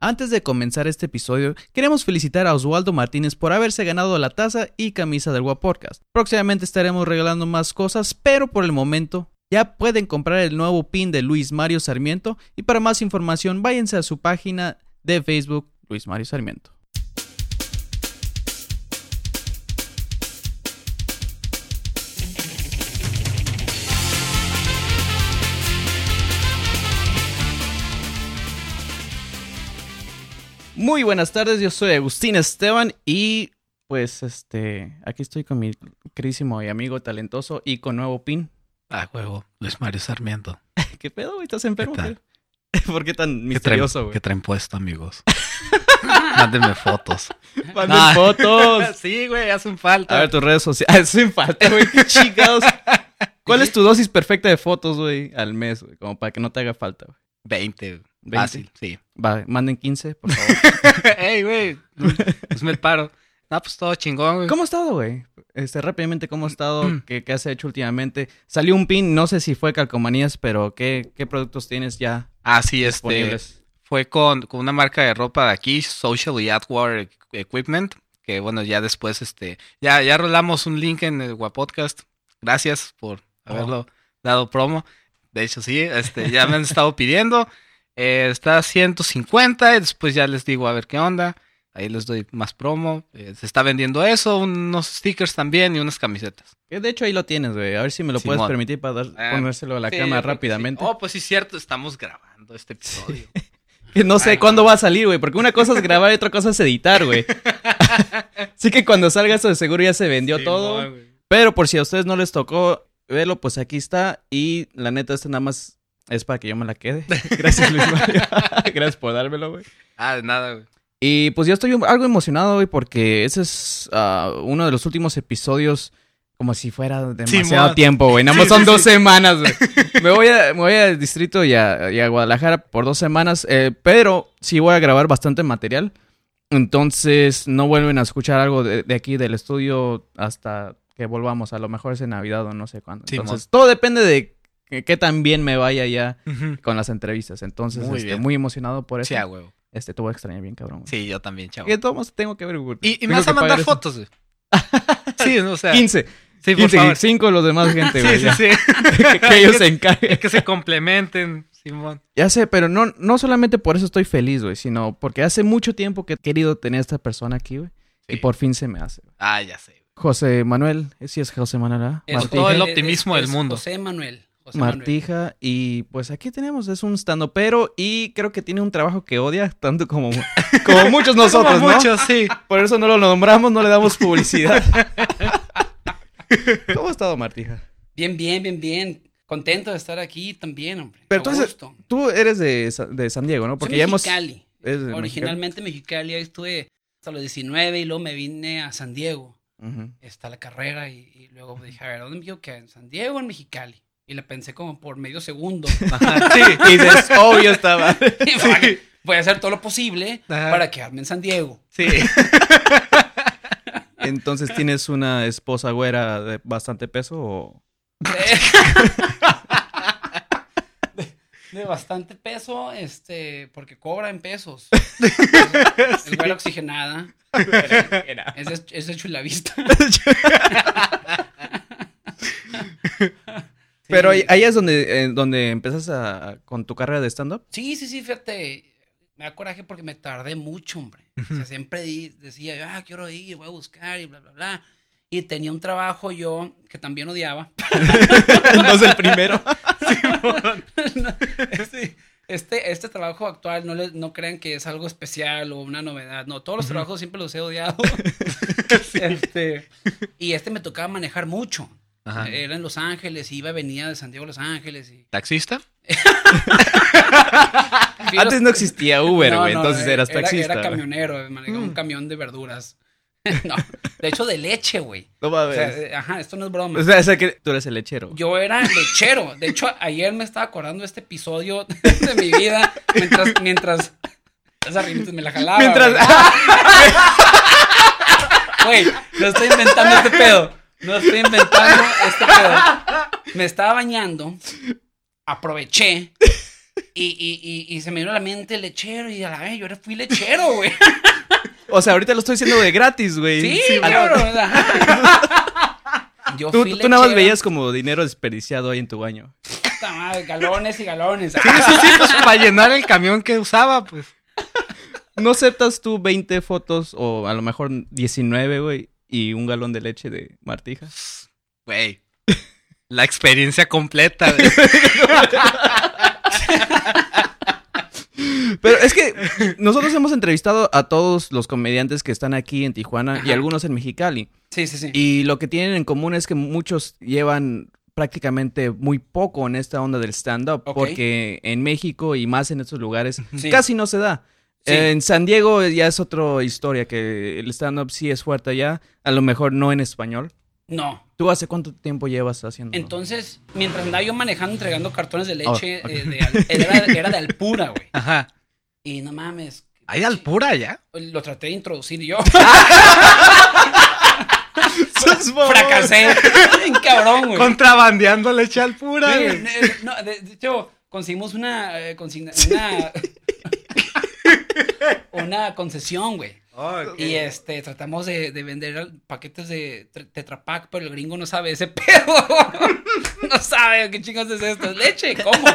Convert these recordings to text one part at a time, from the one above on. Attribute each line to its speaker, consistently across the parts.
Speaker 1: Antes de comenzar este episodio, queremos felicitar a Oswaldo Martínez por haberse ganado la taza y camisa del Podcast. Próximamente estaremos regalando más cosas, pero por el momento ya pueden comprar el nuevo pin de Luis Mario Sarmiento y para más información váyanse a su página de Facebook Luis Mario Sarmiento. Muy buenas tardes, yo soy Agustín Esteban y pues este, aquí estoy con mi querísimo y amigo talentoso y con nuevo pin.
Speaker 2: Ah, huevo, Luis Mario Sarmiento.
Speaker 1: ¿Qué pedo, güey? ¿Estás enfermo?
Speaker 2: ¿Qué tal?
Speaker 1: ¿Por qué tan misterioso, güey?
Speaker 2: ¿Qué traen puesto, amigos? Mándenme fotos.
Speaker 1: Manden
Speaker 2: Ah.
Speaker 1: fotos.
Speaker 2: sí, güey, hacen falta.
Speaker 1: A ver, tus redes sociales. Sin falta, güey. Qué chingados. ¿Cuál es tu dosis perfecta de fotos, güey, al mes, güey? Como para que no te haga falta, güey.
Speaker 2: 20.
Speaker 1: 20.
Speaker 2: Fácil, sí.
Speaker 1: Va, manden 15, por favor.
Speaker 2: Ey, güey, pues me paro. No, pues todo chingón, güey.
Speaker 1: ¿Cómo ha estado, güey? Este, rápidamente, ¿cómo ha estado? ¿Qué, qué has hecho últimamente? Salió un pin, no sé si fue calcomanías, pero ¿qué, qué productos tienes ya
Speaker 2: Ah, sí, este,
Speaker 1: disponibles?
Speaker 2: fue con, con una marca de ropa de aquí, Social y Outdoor Equipment, que bueno, ya después, este, ya, ya rolamos un link en el Guapodcast. Gracias por haberlo dado promo. De hecho, sí, este, ya me han estado pidiendo. Eh, está a 150 y después ya les digo a ver qué onda. Ahí les doy más promo. Eh, se está vendiendo eso, unos stickers también y unas camisetas.
Speaker 1: Que de hecho ahí lo tienes, güey. A ver si me lo puedes permitir para dar,
Speaker 2: Ah,
Speaker 1: ponérselo a la
Speaker 2: Sí,
Speaker 1: cámara
Speaker 2: sí.
Speaker 1: rápidamente.
Speaker 2: Oh, pues sí, cierto, estamos grabando este episodio.
Speaker 1: Que no sé
Speaker 2: Ay,
Speaker 1: cuándo va a salir, güey, porque una cosa es grabar y otra cosa es editar, güey. Así que cuando salga eso de seguro ya se vendió todo. Pero por si a ustedes no les tocó verlo, pues aquí está. Y la neta, este nada más es para que yo me la quede. Gracias, Luis Mario. Gracias por dármelo, güey.
Speaker 2: Ah, de nada, güey.
Speaker 1: Y pues yo estoy algo emocionado, güey, porque ese es ah, uno de los últimos episodios como si fuera demasiado
Speaker 2: Simón.
Speaker 1: tiempo, güey. Nada más
Speaker 2: Sí,
Speaker 1: son
Speaker 2: sí,
Speaker 1: dos
Speaker 2: sí.
Speaker 1: semanas, güey. me, voy a, me voy al distrito y a, y a Guadalajara por dos semanas, eh, pero sí voy a grabar bastante material. Entonces no vuelven a escuchar algo de, de aquí del estudio hasta que volvamos. A lo mejor es en Navidad o no sé cuándo. Entonces todo depende de qué tan bien me vaya ya con las entrevistas. Entonces,
Speaker 2: Muy
Speaker 1: este, muy emocionado por eso.
Speaker 2: Sí, a huevo.
Speaker 1: Este, te voy a extrañar bien, cabrón. güey.
Speaker 2: Sí, yo también, chavo.
Speaker 1: Que todos tengo que ver, güey.
Speaker 2: Y, y me vas a mandar fotos, güey. Sí, o sea.
Speaker 1: 15.
Speaker 2: Sí, por
Speaker 1: 15 y
Speaker 2: favor.
Speaker 1: 5 los demás gente, güey.
Speaker 2: Sí,
Speaker 1: ya.
Speaker 2: sí, sí.
Speaker 1: que, que ellos se encarguen.
Speaker 2: que se complementen, Simón.
Speaker 1: Ya sé, pero no, no solamente por eso estoy feliz, güey, sino porque hace mucho tiempo que he querido tener a esta persona aquí, güey.
Speaker 2: Sí.
Speaker 1: Y por fin se me hace. güey.
Speaker 2: Ah, ya sé.
Speaker 1: José Manuel, sí es José Manuel, ¿verdad?
Speaker 2: Es
Speaker 1: Martija.
Speaker 2: todo el
Speaker 3: Es-
Speaker 2: optimismo
Speaker 3: es-
Speaker 2: del mundo.
Speaker 3: José Manuel. José Manuel.
Speaker 1: Martija, y pues aquí tenemos, es un stand pero y creo que tiene un trabajo que odia tanto como, como muchos nosotros,
Speaker 2: Como
Speaker 1: ¿no?
Speaker 2: muchos, sí.
Speaker 1: Por eso no lo nombramos, no le damos publicidad. ¿Cómo ha estado Martija?
Speaker 3: Bien, bien, bien, bien. Contento de estar aquí también, hombre.
Speaker 1: Pero tú eres-. Tú eres de, de San Diego, ¿no? Porque
Speaker 3: Soy
Speaker 1: ya hemos...
Speaker 3: Mexicali.
Speaker 1: es de
Speaker 3: Originalmente Mexicali. Ahí estuve hasta los 19 y luego me vine a San Diego.
Speaker 1: Ujú.
Speaker 3: Está la carrera y, y luego dije, a ver, ¿dónde me que ¿En San Diego o en Mexicali? Y la pensé como por medio segundo.
Speaker 2: Ajá, sí.
Speaker 1: Y dices, obvio estaba.
Speaker 3: Voy a hacer todo lo posible
Speaker 2: Ajá.
Speaker 3: para quedarme en San Diego.
Speaker 2: Sí.
Speaker 1: Entonces, ¿tienes una esposa güera de bastante peso o...?
Speaker 3: de, de bastante peso, este, porque cobra en pesos. Es güera oxigenada. Es de, es de Chulavista.
Speaker 1: Pero ahí,
Speaker 3: Sí.
Speaker 1: ahí es donde, eh, donde empiezas a, con tu carrera de stand-up.
Speaker 3: Sí, sí, sí, fíjate. Me da coraje porque me tardé mucho, hombre. O sea, siempre di- decía, ah, quiero ir, voy a buscar y bla, bla, bla. Y tenía un trabajo yo que también odiaba.
Speaker 1: no es el primero.
Speaker 3: este, este, este trabajo actual, no, le, no crean que es algo especial o una novedad. No, todos los trabajos siempre los he odiado. Este, y este me tocaba manejar mucho.
Speaker 2: Ajá.
Speaker 3: Era en Los Ángeles, iba, venía de San Diego a Los Ángeles. Y...
Speaker 2: ¿Taxista?
Speaker 1: Antes no existía Uber, güey,
Speaker 3: no,
Speaker 1: entonces
Speaker 3: era-
Speaker 1: eras
Speaker 3: era-
Speaker 1: taxista.
Speaker 3: Era, camionero, manejaba un camión de verduras. no, de hecho, de leche, güey.
Speaker 1: No
Speaker 3: O
Speaker 1: mames.
Speaker 3: sea, eh, ajá, esto no es broma.
Speaker 1: O sea, o sea que tú eres el lechero.
Speaker 3: Yo era lechero. De hecho, ayer me estaba acordando de este episodio de mi vida mientras, mientras, esa rimita me la jalaba.
Speaker 1: Mientras-
Speaker 3: Güey, no estoy inventando este pedo. No estoy inventando este pedo. Me estaba bañando, aproveché Y, y, y, y se me vino a la mente lechero y a la vez yo fui lechero, güey.
Speaker 1: O sea, ahorita lo estoy diciendo de gratis, güey.
Speaker 3: Sí,
Speaker 1: Sí,
Speaker 3: cabrón. Yo
Speaker 1: Tú,
Speaker 3: fui
Speaker 1: tú nada más veías como dinero desperdiciado ahí en tu baño.
Speaker 3: Puta madre, galones y galones.
Speaker 2: Sí, sí, sí, pues para llenar el camión que usaba, pues.
Speaker 1: ¿No aceptas tú 20 fotos o a lo mejor 19, güey, y un galón de leche de martija?
Speaker 2: Güey. La experiencia completa, güey.
Speaker 1: Pero es que nosotros hemos entrevistado a todos los comediantes que están aquí en Tijuana y algunos en Mexicali.
Speaker 3: Sí, sí, sí.
Speaker 1: Y lo que tienen en común es que muchos llevan prácticamente muy poco en esta onda del stand-up, porque en México y más en estos lugares
Speaker 3: Sí.
Speaker 1: casi no se da.
Speaker 3: Sí.
Speaker 1: En San Diego ya es otra historia, que el stand-up sí es fuerte allá, a lo mejor no en español.
Speaker 3: No.
Speaker 1: ¿Tú hace cuánto tiempo llevas haciendo?
Speaker 3: Entonces, mientras andaba yo manejando, entregando cartones de
Speaker 1: Oh,
Speaker 3: leche,
Speaker 1: ok.
Speaker 3: eh, de era, era de Alpura, güey.
Speaker 2: Ajá.
Speaker 3: Y no mames.
Speaker 2: ¿Hay alpura ya?
Speaker 3: Lo traté de introducir yo. Fracasé. Cabrón, güey.
Speaker 2: Contrabandeando leche alpura, güey.
Speaker 3: eh, no, de, de hecho, conseguimos una, eh, consigna- una, una concesión, güey. Y este, tratamos de, de vender paquetes de tre- Tetra Pak, pero el gringo no sabe ese pedo. no sabe qué chingos es esto. ¿Es leche? ¿Cómo?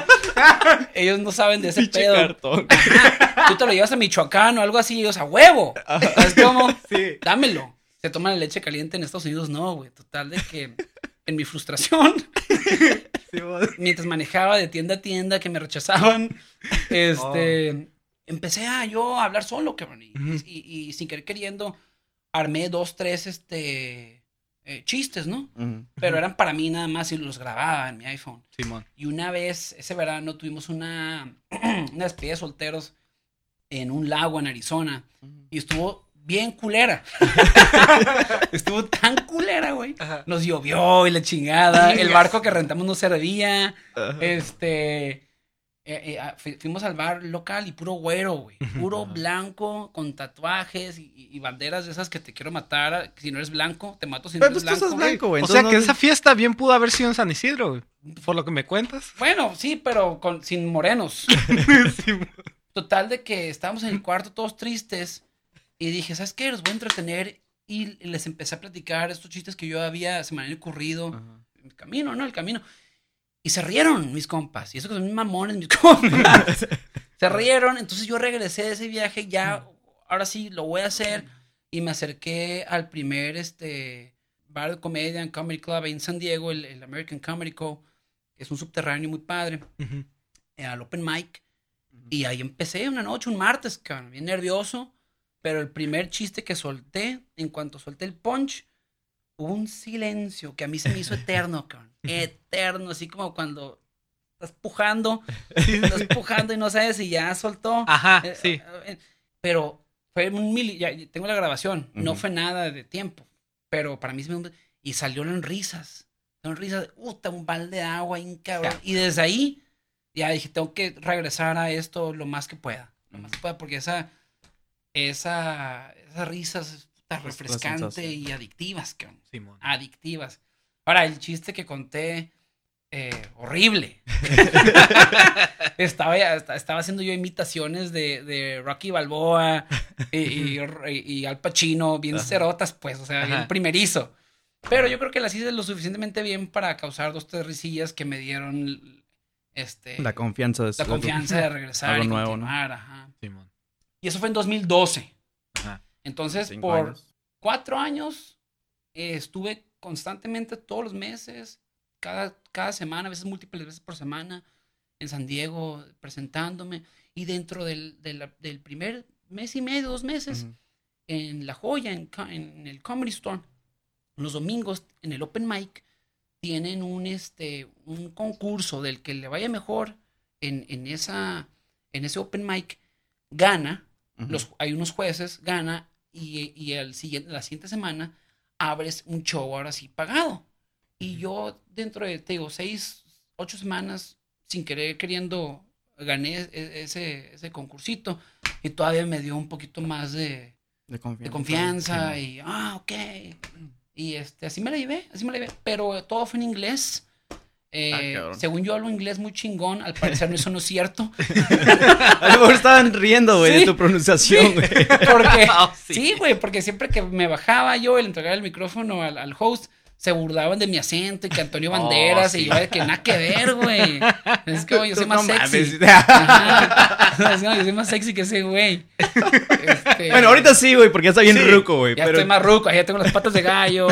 Speaker 3: Ellos no saben de ese pedo. Tú te lo llevas a Michoacán o algo así, y ellos a huevo. ¿Sabes cómo?
Speaker 2: Sí.
Speaker 3: Dámelo. Se toma la leche caliente en Estados Unidos, no, güey. Total de que en mi frustración, mientras manejaba de tienda a tienda que me rechazaban, este, empecé a yo a hablar solo, cabrón. Y,
Speaker 2: Ujú.
Speaker 3: y- y sin querer queriendo, armé dos, tres, este, eh, chistes, ¿no? Pero eran para mí nada más y los grababa en mi iPhone.
Speaker 2: Simón.
Speaker 3: Y una vez, ese verano, tuvimos una, una despedida de solteros en un lago en Arizona. Y estuvo bien culera. estuvo tan culera, güey. Nos llovió y la chingada. El barco que rentamos no servía. Este. Eh, eh, ah, fu- fuimos al bar local y puro güero, güey. Puro blanco, con tatuajes y, y banderas de esas que te quiero matar. Si no eres blanco, te mato si no
Speaker 1: Pero
Speaker 3: eres
Speaker 1: pues tú
Speaker 3: blanco.
Speaker 1: estás blanco, güey.
Speaker 2: O sea que
Speaker 1: no-
Speaker 2: esa fiesta bien pudo haber sido en San Isidro, güey. Por lo que me cuentas.
Speaker 3: Bueno, sí, pero con, sin morenos. Total de que estábamos en el cuarto todos tristes y dije, ¿sabes qué? Los voy a entretener y les empecé a platicar estos chistes que yo había, se me habían ocurrido
Speaker 1: Ajá.
Speaker 3: el camino, ¿no? El camino. Y se rieron mis compas. Y eso que son mis mamones, mis compas. se rieron. Entonces yo regresé de ese viaje. Ya, ahora sí, lo voy a hacer. Y me acerqué al primer este, bar de comedia en Comedy Club en San Diego, el, el American Comedy Co. es un subterráneo muy padre.
Speaker 2: Ujú.
Speaker 3: eh, al open mic. Y ahí empecé una noche, un martes, cabrón, bien nervioso. Pero el primer chiste que solté, en cuanto solté el punch, un silencio que a mí se me hizo eterno, cabrón. Eterno, así como cuando estás pujando, estás pujando y no sabes si ya soltó.
Speaker 2: Ajá,
Speaker 3: Eh,
Speaker 2: sí.
Speaker 3: eh, Pero fue un mili, ya, tengo la grabación, no
Speaker 1: Ujú.
Speaker 3: fue nada de tiempo. Pero para mí se me... Y salieron risas. Salieron risas puta, un balde de agua, un cabrón. Y desde ahí, ya dije, tengo que regresar a esto lo más que pueda. Lo más que pueda, porque esa, esa, esas risas refrescante y adictivas, cabrón.
Speaker 2: Simón.
Speaker 3: Adictivas. Ahora, el chiste que conté, eh, horrible. estaba, haciendo yo imitaciones de, de Rocky Balboa y, y, y Al Pacino, bien
Speaker 1: Ajá.
Speaker 3: cerotas, pues, o sea, bien
Speaker 2: Ajá.
Speaker 3: primerizo. Pero yo creo que las hice lo suficientemente bien para causar dos, tres risillas que me dieron este,
Speaker 1: La confianza de
Speaker 3: la confianza de regresar
Speaker 1: algo
Speaker 3: y
Speaker 1: nuevo, ¿no?
Speaker 3: continuar, ajá.
Speaker 2: Simón.
Speaker 3: Y eso fue en 2012. Entonces,
Speaker 1: Cinco
Speaker 3: por
Speaker 1: años.
Speaker 3: cuatro años eh, estuve constantemente todos los meses, cada, cada semana, a veces múltiples veces por semana, en San Diego presentándome. Y dentro del, del primer mes y medio, dos meses, en La Joya, en, en el Comedy Store, los domingos, en el Open Mic, tienen un, este, un concurso del que le vaya mejor en, en, esa, en ese Open Mic, gana los, hay unos jueces, gana y, y el siguiente, la siguiente semana abres un show ahora sí pagado. Y yo dentro de, te digo, seis, ocho semanas, sin querer queriendo, gané e- ese, ese concursito y todavía me dio un poquito más de,
Speaker 1: de confianza.
Speaker 3: de confianza
Speaker 1: Sí.
Speaker 3: y, ah, ok. Y este, así me la llevé, así me la llevé, pero todo fue en inglés. Eh,
Speaker 1: Ah, cabrón.
Speaker 3: según yo hablo inglés muy chingón, al parecer eso no es cierto.
Speaker 1: A lo mejor estaban riendo, güey,
Speaker 3: Sí.
Speaker 1: de tu pronunciación, güey.
Speaker 3: Porque,
Speaker 2: Oh, sí.
Speaker 3: sí, güey, porque siempre que me bajaba yo el entregar el micrófono al, al host, se burlaban de mi acento y que Antonio
Speaker 2: Oh,
Speaker 3: Banderas y
Speaker 2: sí.
Speaker 3: yo de que nada que ver, güey. Es que güey, yo soy más
Speaker 1: no
Speaker 3: sexy. Ajá. No, yo soy más sexy que ese güey. Este,
Speaker 1: Bueno, ahorita sí, güey, porque ya está bien
Speaker 2: Sí.
Speaker 1: ruco, güey.
Speaker 3: ya
Speaker 1: pero...
Speaker 3: estoy más ruco, ya tengo las patas de gallo.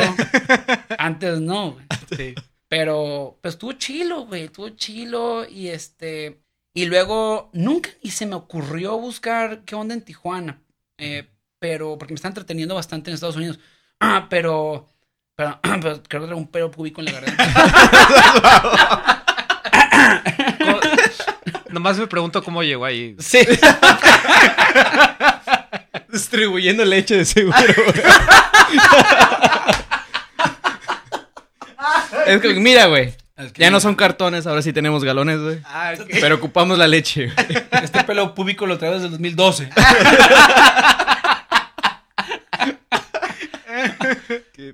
Speaker 3: Antes no, güey.
Speaker 2: Sí.
Speaker 3: Pero, pues estuvo chilo, güey, estuvo chilo y este... Y luego, nunca ni se me ocurrió buscar qué onda en Tijuana. Eh, pero, porque me está entreteniendo bastante en Estados Unidos. Ah, pero, pero, pero creo que un pelo público en la garganta.
Speaker 2: Nomás me pregunto cómo llegó ahí.
Speaker 3: Sí.
Speaker 1: Distribuyendo leche de seguro. Es que, mira, güey. Ya no son cartones, ahora sí tenemos galones, güey.
Speaker 2: Ah,
Speaker 1: Pero ocupamos la leche.
Speaker 3: Este pelo público lo traigo desde el 2012.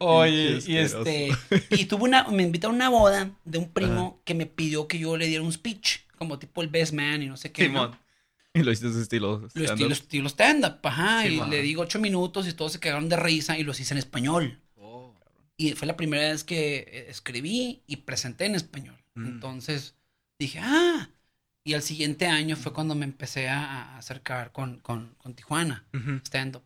Speaker 3: Oye, y este, y tuve una, me invitaron a una boda de un primo que me pidió que yo le diera un speech, como tipo el best man y no sé qué. ¿no?
Speaker 2: Simón.
Speaker 1: Y lo hiciste estilo.
Speaker 3: Lo
Speaker 1: stand-up.
Speaker 3: estilo, estilo stand-up, ajá,
Speaker 2: Sí,
Speaker 3: y
Speaker 2: man.
Speaker 3: le digo ocho minutos y todos se cagaron de risa y los hice en español. Y fue la primera vez que escribí y presenté en español.
Speaker 2: Mm.
Speaker 3: Entonces dije, ah, y al siguiente año fue cuando me empecé a, a acercar con, con, con Tijuana stand-up.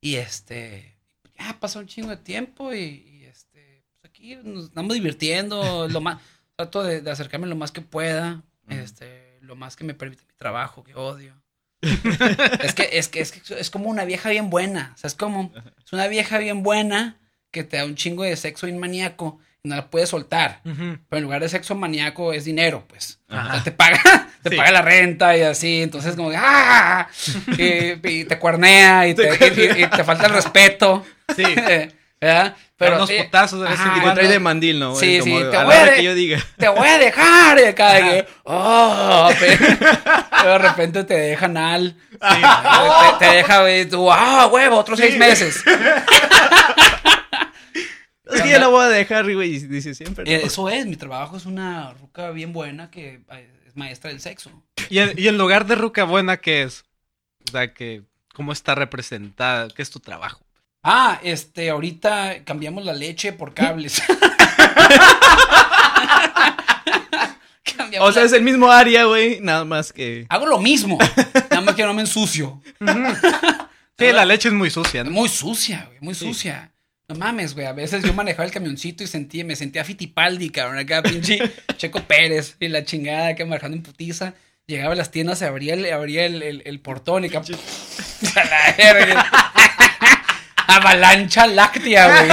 Speaker 3: Y este, ya pasó un chingo de tiempo y, y, este, pues aquí nos estamos divirtiendo, lo más, trato de, de acercarme lo más que pueda, este, lo más que me permite mi trabajo, que odio. es que, es que, es que es como una vieja bien buena, o sea, es como, es una vieja bien buena que te da un chingo de sexo bien maníaco y no la puedes soltar. Pero en lugar de sexo maníaco es dinero, pues.
Speaker 2: Ajá.
Speaker 3: O sea, te paga, te
Speaker 2: Sí.
Speaker 3: paga la renta y así. Entonces, como que, ¡ah! Y, y te cuernea y te, y- y- te falta el respeto.
Speaker 2: Sí.
Speaker 3: ¿Verdad?
Speaker 2: Pero unos
Speaker 3: eh,
Speaker 2: putazos de
Speaker 3: ajá,
Speaker 2: cuando.
Speaker 1: trae de mandil, ¿no?
Speaker 3: Sí,
Speaker 1: Como
Speaker 3: sí, te
Speaker 1: a
Speaker 3: voy a de-
Speaker 1: que yo diga.
Speaker 3: te voy a dejar. Y acá de que, ¡oh! Pero, de repente te dejan al. Te, te deja, tú, ¡ah, huevo! Otros seis meses.
Speaker 1: Es que ya la voy a dejar, güey. Y dice siempre. ¿no?
Speaker 3: Eh, Eso es, mi trabajo es una ruca bien buena que es maestra del sexo.
Speaker 2: ¿Y, en, y en lugar de Ruca Buena, ¿qué es? O sea, que, ¿cómo está representada? ¿Qué es tu trabajo?
Speaker 3: Ah, este, ahorita cambiamos la leche por cables.
Speaker 1: O sea, es el mismo área, güey. Nada más que.
Speaker 3: Hago lo mismo, nada más que no me ensucio.
Speaker 2: Sí, la leche es muy sucia, ¿no?
Speaker 3: Muy sucia, güey, muy sucia. No mames, güey, a veces yo manejaba el camioncito y sentía, me sentía Fitipaldi, cabrón, acá pinche Checo Pérez y la chingada que manejando en putiza. Llegaba a las tiendas, se abría el, abría el, el- el portón y acá... a la verga. Avalancha láctea, güey.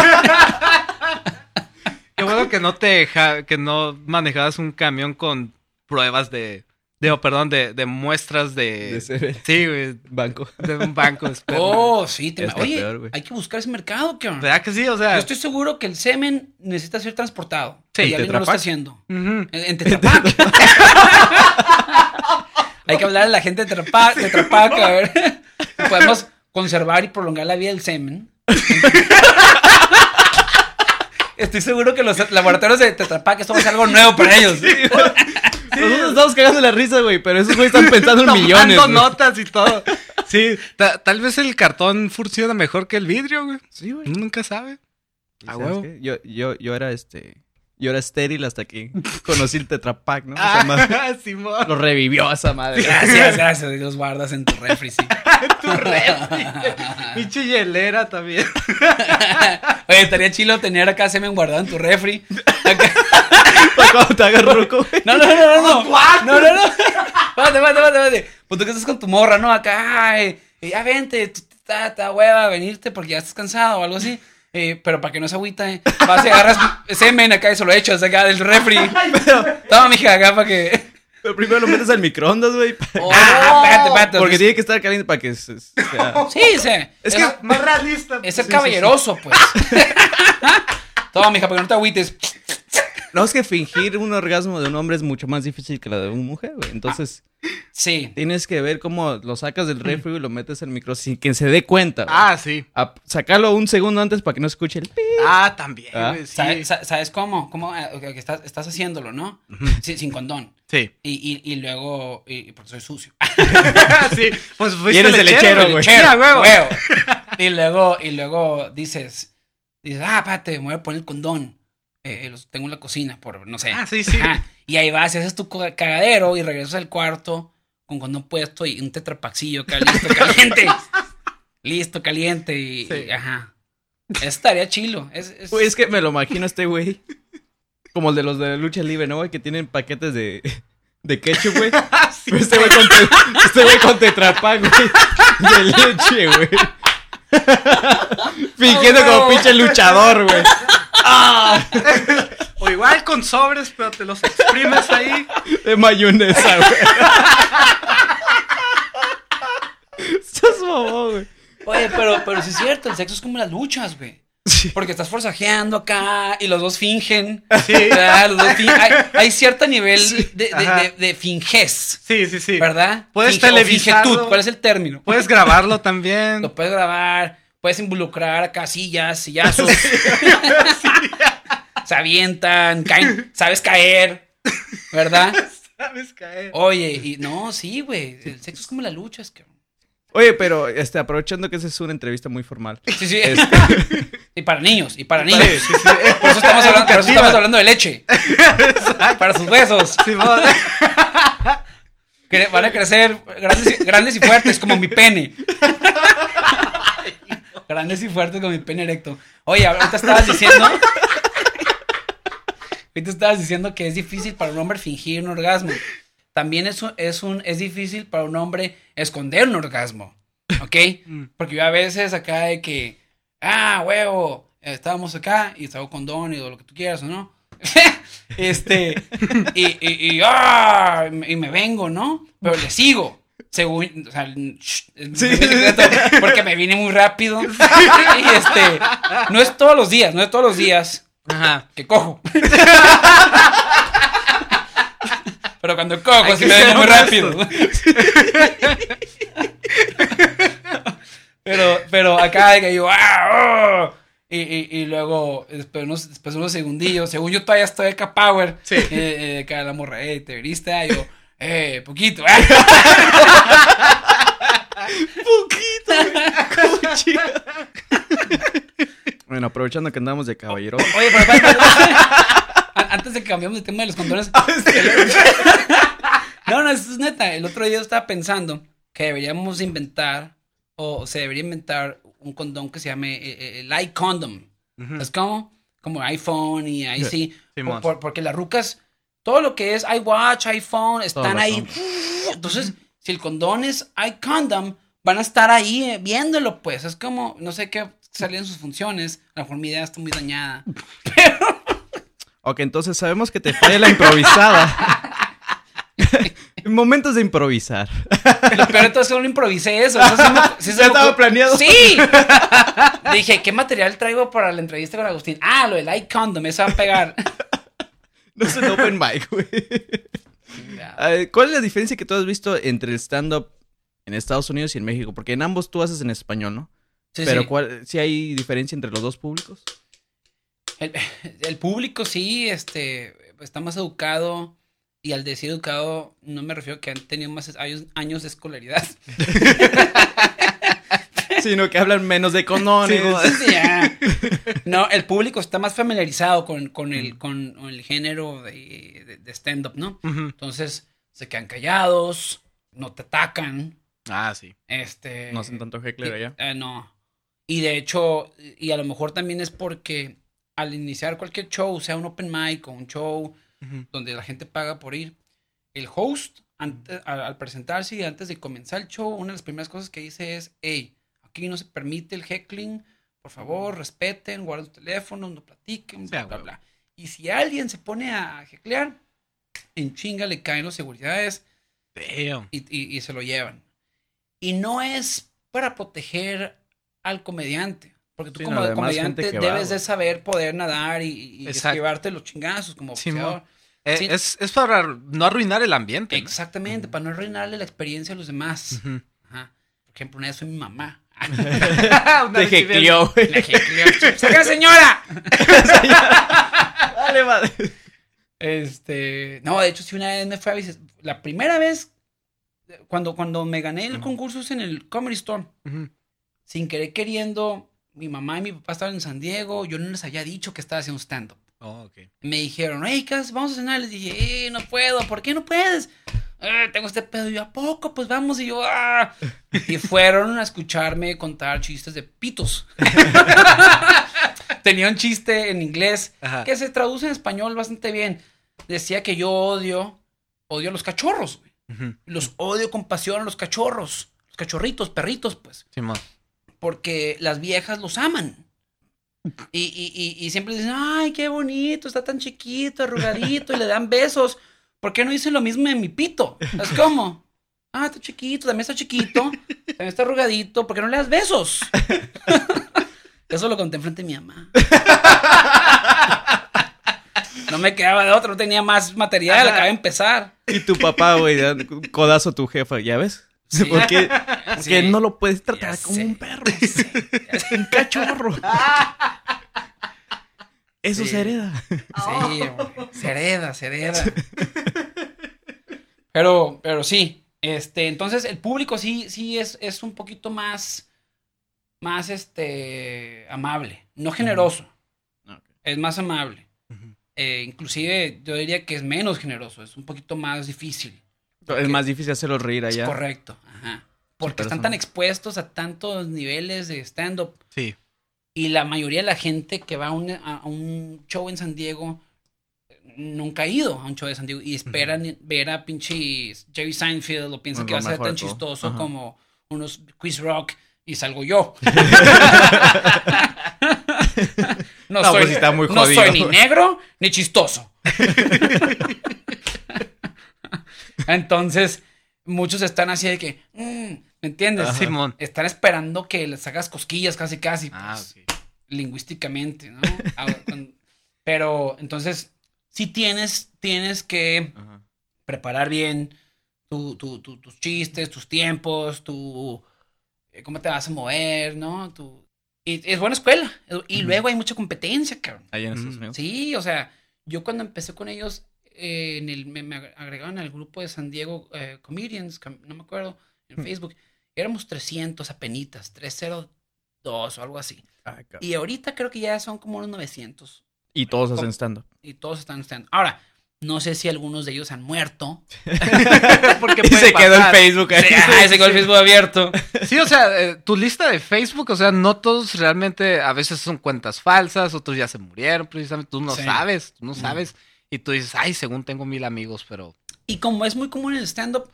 Speaker 2: Qué bueno que no te que no manejabas un camión con pruebas de, de oh, perdón, de, de muestras de,
Speaker 1: De
Speaker 2: sí, güey,
Speaker 1: banco.
Speaker 2: de un banco de esperma.
Speaker 3: Oh, sí, te Oye,
Speaker 1: peor, güey.
Speaker 3: hay que buscar ese mercado, cabrón.
Speaker 2: ¿Verdad que sí? O sea,
Speaker 3: Yo estoy seguro que el semen necesita ser transportado.
Speaker 2: Sí,
Speaker 3: y alguien no lo está haciendo. En, en Tetra Pak. Hay que hablar a la gente de Tetra Pak, Tetra Pak, a ver. Podemos conservar y prolongar la vida del semen. Estoy seguro que los laboratorios de Tetra Pak esto va a ser algo nuevo para ellos.
Speaker 1: Nosotros estamos cagando la risa, güey. Pero esos güeyes están pensando en
Speaker 2: Tomando
Speaker 1: millones. güey.
Speaker 2: notas y todo. Sí, ta- tal vez el cartón funciona mejor que el vidrio, güey.
Speaker 1: Sí, güey.
Speaker 2: Uno nunca sabe.
Speaker 1: ¿Y
Speaker 2: A
Speaker 1: sabes
Speaker 2: huevo.
Speaker 1: qué? Yo, yo, yo era este. Yo era estéril hasta que conocí el Tetra Pak, ¿no? Madre
Speaker 2: Ah, Simón.
Speaker 1: lo revivió esa madre.
Speaker 3: Gracias, gracias. Y los guardas en tu refri, sí.
Speaker 2: Tu refri. Pinche hielera también.
Speaker 3: Oye, estaría chilo tener acá semen guardado en tu refri. Acá-
Speaker 1: cuando te hagas ruco, güey.
Speaker 3: No, no, no, no, no. No, no, no. Espérate, espérate, espérate, espérate. Pues tú que estás con tu morra, ¿no? Acá, ay, ya vente, tú- está, está hueva venirte porque ya estás cansado o algo así. Eh, pero para que no se agüita, eh, vas y agarras semen acá y se lo echas acá del refri. Toma, mija, acá para que.
Speaker 1: Pero primero lo metes al microondas, güey.
Speaker 3: Oh, espérate, espérate.
Speaker 1: Porque tiene que estar caliente para que se- sea.
Speaker 3: Sí, sí.
Speaker 2: Es que más realista.
Speaker 3: Es ser caballeroso, pues. Toma, mija, para que no te agüites.
Speaker 1: No, es que fingir un orgasmo de un hombre es mucho más difícil que la de una mujer, güey. Entonces,
Speaker 3: Sí.
Speaker 1: tienes que ver cómo lo sacas del refri y lo metes al micro sin que se dé cuenta. güey.
Speaker 2: Ah, sí.
Speaker 1: A- sacarlo un segundo antes para que no escuche el pi.
Speaker 2: Ah, también,
Speaker 1: Ah.
Speaker 2: güey, sí.
Speaker 3: ¿Sabes, sa- sabes cómo? ¿Cómo eh, ok, que estás, estás haciéndolo, no? Sí, sin condón.
Speaker 2: Sí.
Speaker 3: Y, y, y luego, y, porque soy sucio.
Speaker 2: sí. Pues fuiste
Speaker 1: Y eres el lechero, güey.
Speaker 2: Huevo.
Speaker 3: Huevo. Y luego, y luego dices, dices, ah, pate, me voy a poner el condón. Eh, los tengo en la cocina, por no sé.
Speaker 2: Ah, sí, sí.
Speaker 3: Ajá. Y ahí vas, y haces tu cagadero y regresas al cuarto con condón puesto y un tetrapaxillo acá listo, caliente. listo, caliente y,
Speaker 2: Sí.
Speaker 3: y- ajá. Estaría chilo. Es, es-
Speaker 1: Güey, es que me lo imagino este güey. Como el de los de lucha libre, ¿no, güey? Que tienen paquetes de, de ketchup, güey.
Speaker 2: Ah, sí.
Speaker 1: Este güey con, te- este güey con tetrapack, güey. De leche, güey. Fingiendo como pinche luchador, güey.
Speaker 2: O igual con sobres, pero te los exprimes ahí.
Speaker 1: De mayonesa, güey. Estás mamón, güey.
Speaker 3: Oye, pero, pero sí es cierto, el sexo es como las luchas, güey. Porque estás forzajeando acá y los dos fingen.
Speaker 2: Sí.
Speaker 3: ¿verdad? Los dos fin- hay, hay cierto nivel de, de,
Speaker 2: Ajá.
Speaker 3: de- de finges,
Speaker 2: Sí, sí, sí.
Speaker 3: ¿verdad?
Speaker 2: Puedes
Speaker 3: Finge- o
Speaker 2: televisarlo.
Speaker 3: fingetud, ¿cuál es el término?
Speaker 2: Puedes grabarlo también.
Speaker 3: Lo puedes grabar, puedes involucrar acá sillas, sillazos. Se avientan, caen, sabes caer, ¿verdad?
Speaker 2: Sabes caer.
Speaker 3: Oye, y no, sí, güey. El sexo es como las luchas, cabrón.
Speaker 1: Oye, pero este, aprovechando que esa es una entrevista muy formal.
Speaker 3: Sí, sí.
Speaker 1: Este,
Speaker 3: Y para niños, y para niños.
Speaker 2: Sí, sí, sí.
Speaker 3: Por eso estamos hablando, por eso estamos hablando de leche. Para sus besos.
Speaker 2: Simón.
Speaker 3: Que van a crecer grandes y, grandes y fuertes como mi pene. Grandes y fuertes como mi pene erecto. Oye, ahorita estabas diciendo. Ahorita estabas diciendo que es difícil para un hombre fingir un orgasmo. También es un, es un, es difícil para un hombre esconder un orgasmo. ¿Ok? Porque yo a veces acá de que, ah, huevo, estábamos acá y estaba con Don y lo que tú quieras, ¿o no? este, y, y, y, ah, y me vengo, ¿no? Pero le sigo. Según, o sea, shh, porque me vine muy rápido. Y este, no es todos los días, no es todos los días
Speaker 2: Ajá.
Speaker 3: que cojo. Pero cuando cojo,
Speaker 2: que
Speaker 3: me vengo muy rápido. pero, pero acá de que yo, ¡ah! oh", y, y, y luego, después unos, después unos segundillos, según yo todavía estoy acá power.
Speaker 2: Sí.
Speaker 3: Eh, eh, acá la morra, eh, te viniste, Ah, yo, eh, poquito.
Speaker 1: bueno, aprovechando que andamos de caballero.
Speaker 3: Oye, pero, An- antes de que cambiemos de tema de los condones. no, no, eso es neta. El otro día estaba pensando que deberíamos inventar, o se debería inventar un condón que se llame eh, eh, el iCondom. ¿Es como? Como iPhone y ahí sí.
Speaker 2: Simón.
Speaker 3: Por- por- porque las rucas, todo lo que es iWatch, iPhone, están ahí. Entonces, si el condón es iCondom, van a estar ahí eh, viéndolo, pues. Es como, no sé qué salían sus funciones. A lo mejor mi idea está muy dañada.
Speaker 1: Ok, entonces sabemos que te falla la improvisada. Momentos de improvisar.
Speaker 3: Lo peor de todo es que no improvisé eso. eso sí me- sí
Speaker 1: Ya estaba planeado.
Speaker 3: Sí. Dije, ¿qué material traigo para la entrevista con Agustín? Ah, lo del iCondom, eso va a pegar.
Speaker 1: No es un open mic, güey. ¿Cuál es la diferencia que tú has visto entre el stand-up en Estados Unidos y en México? Porque en ambos tú haces en español, ¿no?
Speaker 3: Sí,
Speaker 1: Pero
Speaker 3: sí.
Speaker 1: ¿cuál, si hay diferencia entre los dos públicos?
Speaker 3: El, el público sí, este, está más educado. Y al decir educado, no me refiero a que han tenido más años, años de escolaridad.
Speaker 1: Sino que hablan menos de condones.
Speaker 3: Sí, sí, ya. No, el público está más familiarizado con, con el, con el género de, de- de stand-up, ¿no? Entonces, se quedan callados, no te atacan.
Speaker 2: Ah, sí.
Speaker 3: Este.
Speaker 1: no hacen tanto heckler allá.
Speaker 3: eh, no. Y de hecho, y a lo mejor también es porque al iniciar cualquier show, sea un open mic o un show donde la gente paga por ir, el host, al, al presentarse y antes de comenzar el show, una de las primeras cosas que dice es, hey, aquí no se permite el heckling, por favor, respeten, guarden su teléfono, no platiquen, bla, bla, bla. Y si alguien se pone a hecklear, en chinga le caen los seguridades y, y- y se lo llevan. Y no es para proteger al comediante. Porque tú
Speaker 1: Sí,
Speaker 3: como
Speaker 1: no,
Speaker 3: comediante
Speaker 1: va,
Speaker 3: debes de saber poder nadar y, y esquivarte los chingazos como
Speaker 2: Sí. Eh,
Speaker 3: Sí.
Speaker 2: es, es para no arruinar el ambiente. ¿no?
Speaker 3: Exactamente, para no arruinarle la experiencia a los demás.
Speaker 2: Ujú.
Speaker 3: Ajá. Por ejemplo, una vez fue mi mamá.
Speaker 2: Una
Speaker 1: güey.
Speaker 3: La ¡Saca, señora!
Speaker 1: Dale, madre.
Speaker 3: Este, no, de hecho, sí, una vez me fue a visitar. La primera vez, cuando, cuando me gané el concurso en el Comedy Store, sin querer queriendo, mi mamá y mi papá estaban en San Diego, yo no les había dicho que estaba haciendo stand-up.
Speaker 2: Oh.
Speaker 3: Me dijeron, hey, ¿qué? Vamos a cenar. Les dije, eh, no puedo. ¿Por qué no puedes? "Eh, tengo este pedo. Y yo, ¿a poco? Pues vamos. Y yo, ah. Y fueron a escucharme contar chistes de pitos. Tenía un chiste en inglés
Speaker 2: Ajá.
Speaker 3: que se traduce en español bastante bien. Decía que yo odio, odio a los cachorros. güey. Los odio con pasión a los cachorros. Los cachorritos, perritos, pues
Speaker 2: Simón.
Speaker 3: porque las viejas los aman. Y, y, y, y siempre dicen, ay, qué bonito, está tan chiquito, arrugadito, y le dan besos. ¿Por qué no dicen lo mismo de mi pito? Es como, ah, está chiquito, también está chiquito, también está arrugadito, ¿por qué no le das besos? Eso lo conté enfrente de mi mamá. No me quedaba de otro, no tenía más material,
Speaker 2: Ajá.
Speaker 3: de empezar.
Speaker 1: Y tu papá, güey, codazo a tu jefa, ¿ya ves?
Speaker 3: Sí.
Speaker 1: ¿Por qué? Porque
Speaker 3: Sí.
Speaker 1: no lo puedes tratar
Speaker 3: Ya
Speaker 1: como
Speaker 3: sé.
Speaker 1: un perro. un cachorro. Eso se hereda.
Speaker 3: Sí, güey, se hereda, se hereda. Pero, pero sí, este, entonces el público sí, sí es, es un poquito más, más, este, amable, no generoso, es más amable. Eh, inclusive yo diría que es menos generoso, es un poquito más difícil.
Speaker 1: Es más difícil hacerlo reír
Speaker 3: Es
Speaker 1: allá.
Speaker 3: correcto, ajá. Porque están tan expuestos a tantos niveles de stand-up
Speaker 2: Sí.
Speaker 3: y la mayoría de la gente que va a un, a un show en San Diego nunca ha ido a un show de San Diego y esperan ver a pinche Jerry Seinfeld o piensan que va a ser tan
Speaker 1: todo.
Speaker 3: chistoso
Speaker 1: Ajá.
Speaker 3: como unos Quiz Rock y salgo yo. no,
Speaker 1: No,
Speaker 3: soy,
Speaker 1: pues está muy
Speaker 3: no soy ni negro ni chistoso. Entonces, muchos están así de que, mm, ¿me entiendes?
Speaker 2: Simón.
Speaker 3: Están esperando que les hagas cosquillas casi casi.
Speaker 2: Ah,
Speaker 3: pues, lingüísticamente, ¿no? Ah, Pero entonces, sí tienes, tienes que
Speaker 1: Ajá.
Speaker 3: preparar bien tu- tu- tu- tus chistes, tus tiempos, tu eh, cómo te vas a mover, ¿no? Tu, y es buena escuela. Y luego hay mucha competencia, cabrón.
Speaker 1: Allá en. Estados Unidos.
Speaker 3: Sí, o sea, yo cuando empecé con ellos, eh, en el, me, me agregaron al grupo de San Diego eh, Comedians, com- no me acuerdo, en Facebook, éramos 300 apenitas, 302 o algo así.
Speaker 1: Ah.
Speaker 3: Y ahorita creo que ya son como unos 900
Speaker 1: Y todos hacen stand-up.
Speaker 3: y todos están stand. Ahora, no sé si algunos de ellos han muerto.
Speaker 2: Porque
Speaker 1: Y se quedó en
Speaker 2: pasar.
Speaker 1: Facebook. ahí.
Speaker 3: Sí, ah, se quedó el Facebook abierto.
Speaker 2: Sí, o sea, eh, tu lista de Facebook, o sea, no todos realmente, a veces son cuentas falsas, otros ya se murieron, precisamente, tú no
Speaker 3: Sí.
Speaker 2: sabes, tú no sabes. Y tú dices, ay, según tengo mil amigos, pero...
Speaker 3: Y como es muy común en el stand-up,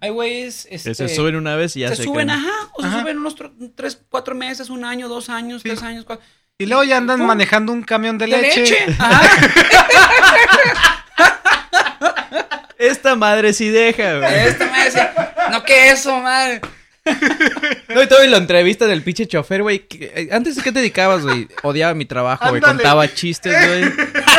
Speaker 3: hay güeyes. Este,
Speaker 1: se suben una vez y ya
Speaker 3: se
Speaker 1: se,
Speaker 3: suben,
Speaker 1: quedan.
Speaker 3: ajá, o se
Speaker 2: Ajá.
Speaker 3: suben unos tres, cuatro meses, un año, dos años,
Speaker 2: Sí.
Speaker 3: tres años, cuatro.
Speaker 2: Y luego ya andan
Speaker 3: Pum.
Speaker 2: manejando un camión de,
Speaker 3: De
Speaker 2: leche.
Speaker 3: leche. Ajá.
Speaker 1: Esta madre sí deja, güey.
Speaker 3: Esta madre decía, no, que eso, madre.
Speaker 1: No, y todo y la entrevista del pinche chofer, güey. que- eh, Antes, ¿qué te dedicabas, güey? Odiaba mi trabajo, güey. Contaba chistes, güey.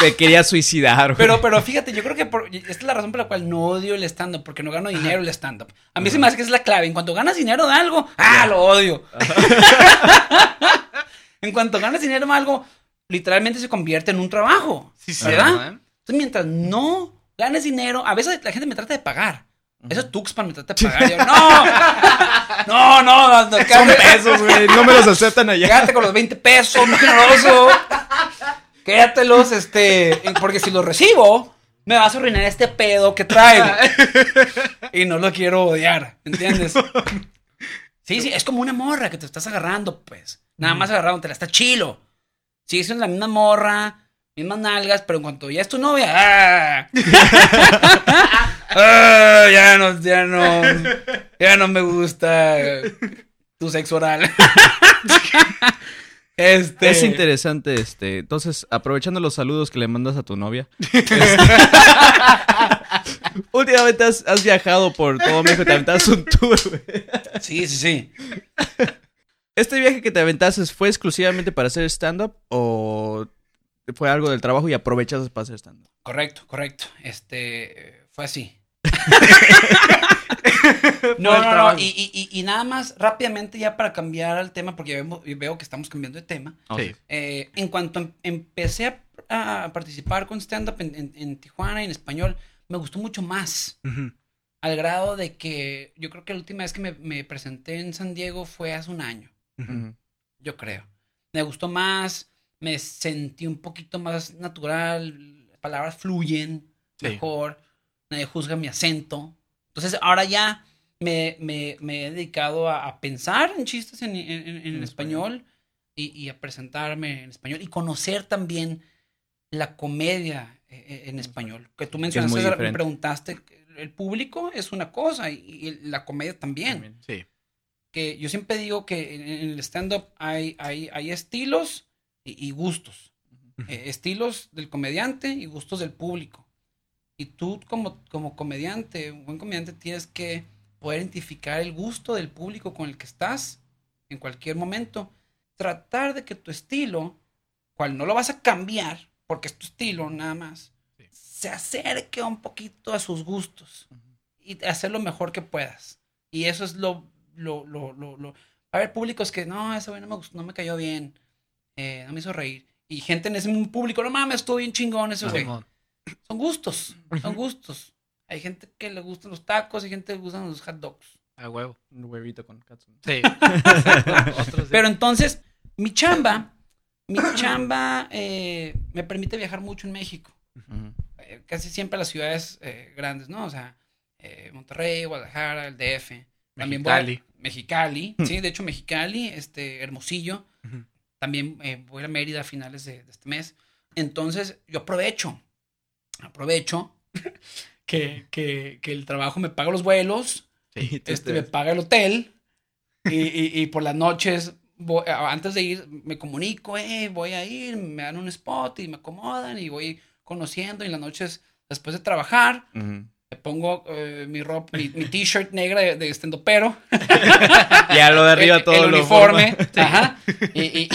Speaker 1: Me quería suicidar, güey.
Speaker 3: Pero, pero fíjate, yo creo que por- esta es la razón por la cual no odio el stand-up, porque no gano dinero el stand-up. A mí se me hace que es la clave. En cuanto ganas dinero de algo, ¡ah, lo odio! en cuanto ganas dinero de algo, literalmente se convierte en un trabajo.
Speaker 2: Sí, sí,
Speaker 3: ¿Verdad? Entonces, mientras no ganes dinero, a veces la gente me trata de pagar. Eso es Tuxpan, me trata de pagar. Yo, no, no, no, no, no,
Speaker 1: Son pesos, güey. No me los aceptan allá.
Speaker 3: quédate con los 20 pesos, muy generoso. Quédatelos, este, porque si los recibo, me vas a arruinar este pedo que traigo. Y no lo quiero odiar, ¿entiendes? Sí, sí, es como una morra que te estás agarrando, pues. Nada más agarrando, te la está chilo. Sí, es la misma morra, mismas nalgas, pero en cuanto ya es tu novia, ¡ah! ¡Ah! ya no, ya no, ya no me gusta tu sexo oral. Este.
Speaker 1: Es interesante, este. Entonces, aprovechando los saludos que le mandas a tu novia. este, últimamente has, has viajado por todo México, te aventas un tour, güey.
Speaker 3: Sí, sí, sí.
Speaker 1: ¿Este viaje que te aventaste fue exclusivamente para hacer stand-up o fue algo del trabajo y aprovechaste para hacer stand-up?
Speaker 3: Correcto, correcto. Este, fue así. no, no, no. Y, y- y- y nada más rápidamente ya para cambiar al tema, porque vemos- veo que estamos cambiando de tema.
Speaker 2: Sí.
Speaker 3: Eh, en cuanto em- empecé a, a participar con stand-up en, en- en Tijuana y en español, me gustó mucho más. Al grado de que yo creo que la última vez que me, me presenté en San Diego fue hace un año, yo creo. Me gustó más, me sentí un poquito más natural, las palabras fluyen
Speaker 2: Sí.
Speaker 3: mejor, nadie juzga mi acento. Entonces ahora ya me, me- me he dedicado a, a pensar en chistes en, en- en- español y, y a presentarme en español y conocer también la comedia eh, eh, en español. Que tú mencionaste,
Speaker 1: muy
Speaker 3: me preguntaste, el público es una cosa y, y la comedia también.
Speaker 1: También.
Speaker 2: Sí.
Speaker 3: Que yo siempre digo que en, el stand-up hay, hay, hay estilos y, y gustos. Eh, estilos del comediante y gustos del público. Y tú como, como comediante, un buen comediante, tienes que poder identificar el gusto del público con el que estás en cualquier momento. Tratar de que tu estilo, cual no lo vas a cambiar, porque es tu estilo nada más,
Speaker 2: Sí.
Speaker 3: se acerque un poquito a sus gustos y hacer lo mejor que puedas. Y eso es lo, lo, lo, lo, a haber públicos que, no, ese güey no me gustó, no me cayó bien, eh, no me hizo reír. Y gente en ese público, no mames, estuvo bien chingón ese güey.
Speaker 2: Simón.
Speaker 3: Son gustos, son gustos. Hay gente que le gustan los tacos y gente que le gustan los hot dogs.
Speaker 2: A huevo.
Speaker 1: Un huevito con katsu.
Speaker 2: Sí.
Speaker 3: Pero entonces, mi chamba, mi chamba eh, me permite viajar mucho en México. Eh, casi siempre a las ciudades eh, grandes, ¿no? O sea, eh, Monterrey, Guadalajara, el DF. También voy a-
Speaker 2: Mexicali.
Speaker 3: Mexicali, sí, de hecho Mexicali, este, Hermosillo. También eh, voy a Mérida a finales de, de este mes. Entonces, yo aprovecho, aprovecho que, que, que el trabajo me paga los vuelos,
Speaker 2: Sí.
Speaker 3: Este,
Speaker 1: te-
Speaker 3: me paga el hotel y, y- y por las noches, voy- antes de ir, me comunico, eh, voy a ir, me dan un spot y me acomodan y voy conociendo y en las noches, después de trabajar, me pongo eh, mi ropa, mi, mi t-shirt negra de, de estendopero
Speaker 1: Ya lo de arriba todo
Speaker 3: el
Speaker 1: lo
Speaker 3: uniforme,
Speaker 1: forma.
Speaker 3: ajá, y, y,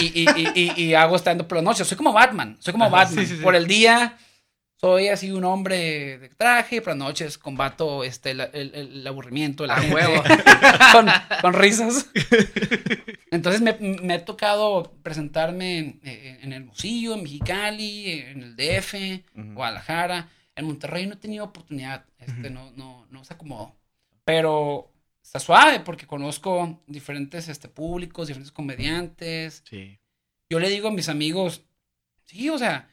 Speaker 3: y, y, hago stand por la noche. Soy como Batman, soy como
Speaker 2: Ajá,
Speaker 3: Batman.
Speaker 2: sí, sí, sí.
Speaker 3: Por el día soy así un hombre de traje, por las noches combato este, el, el- el aburrimiento de la
Speaker 2: A
Speaker 3: gente
Speaker 2: huevo.
Speaker 3: con, con risas. Entonces me, me ha tocado presentarme en, en, en Hermosillo, en Mexicali, en el DF,
Speaker 1: Ujú.
Speaker 3: Guadalajara. En Monterrey no he tenido oportunidad, este, no, no, no se acomodó. Pero está suave porque conozco diferentes este, públicos, diferentes comediantes.
Speaker 2: Sí.
Speaker 3: Yo le digo a mis amigos, sí, o sea,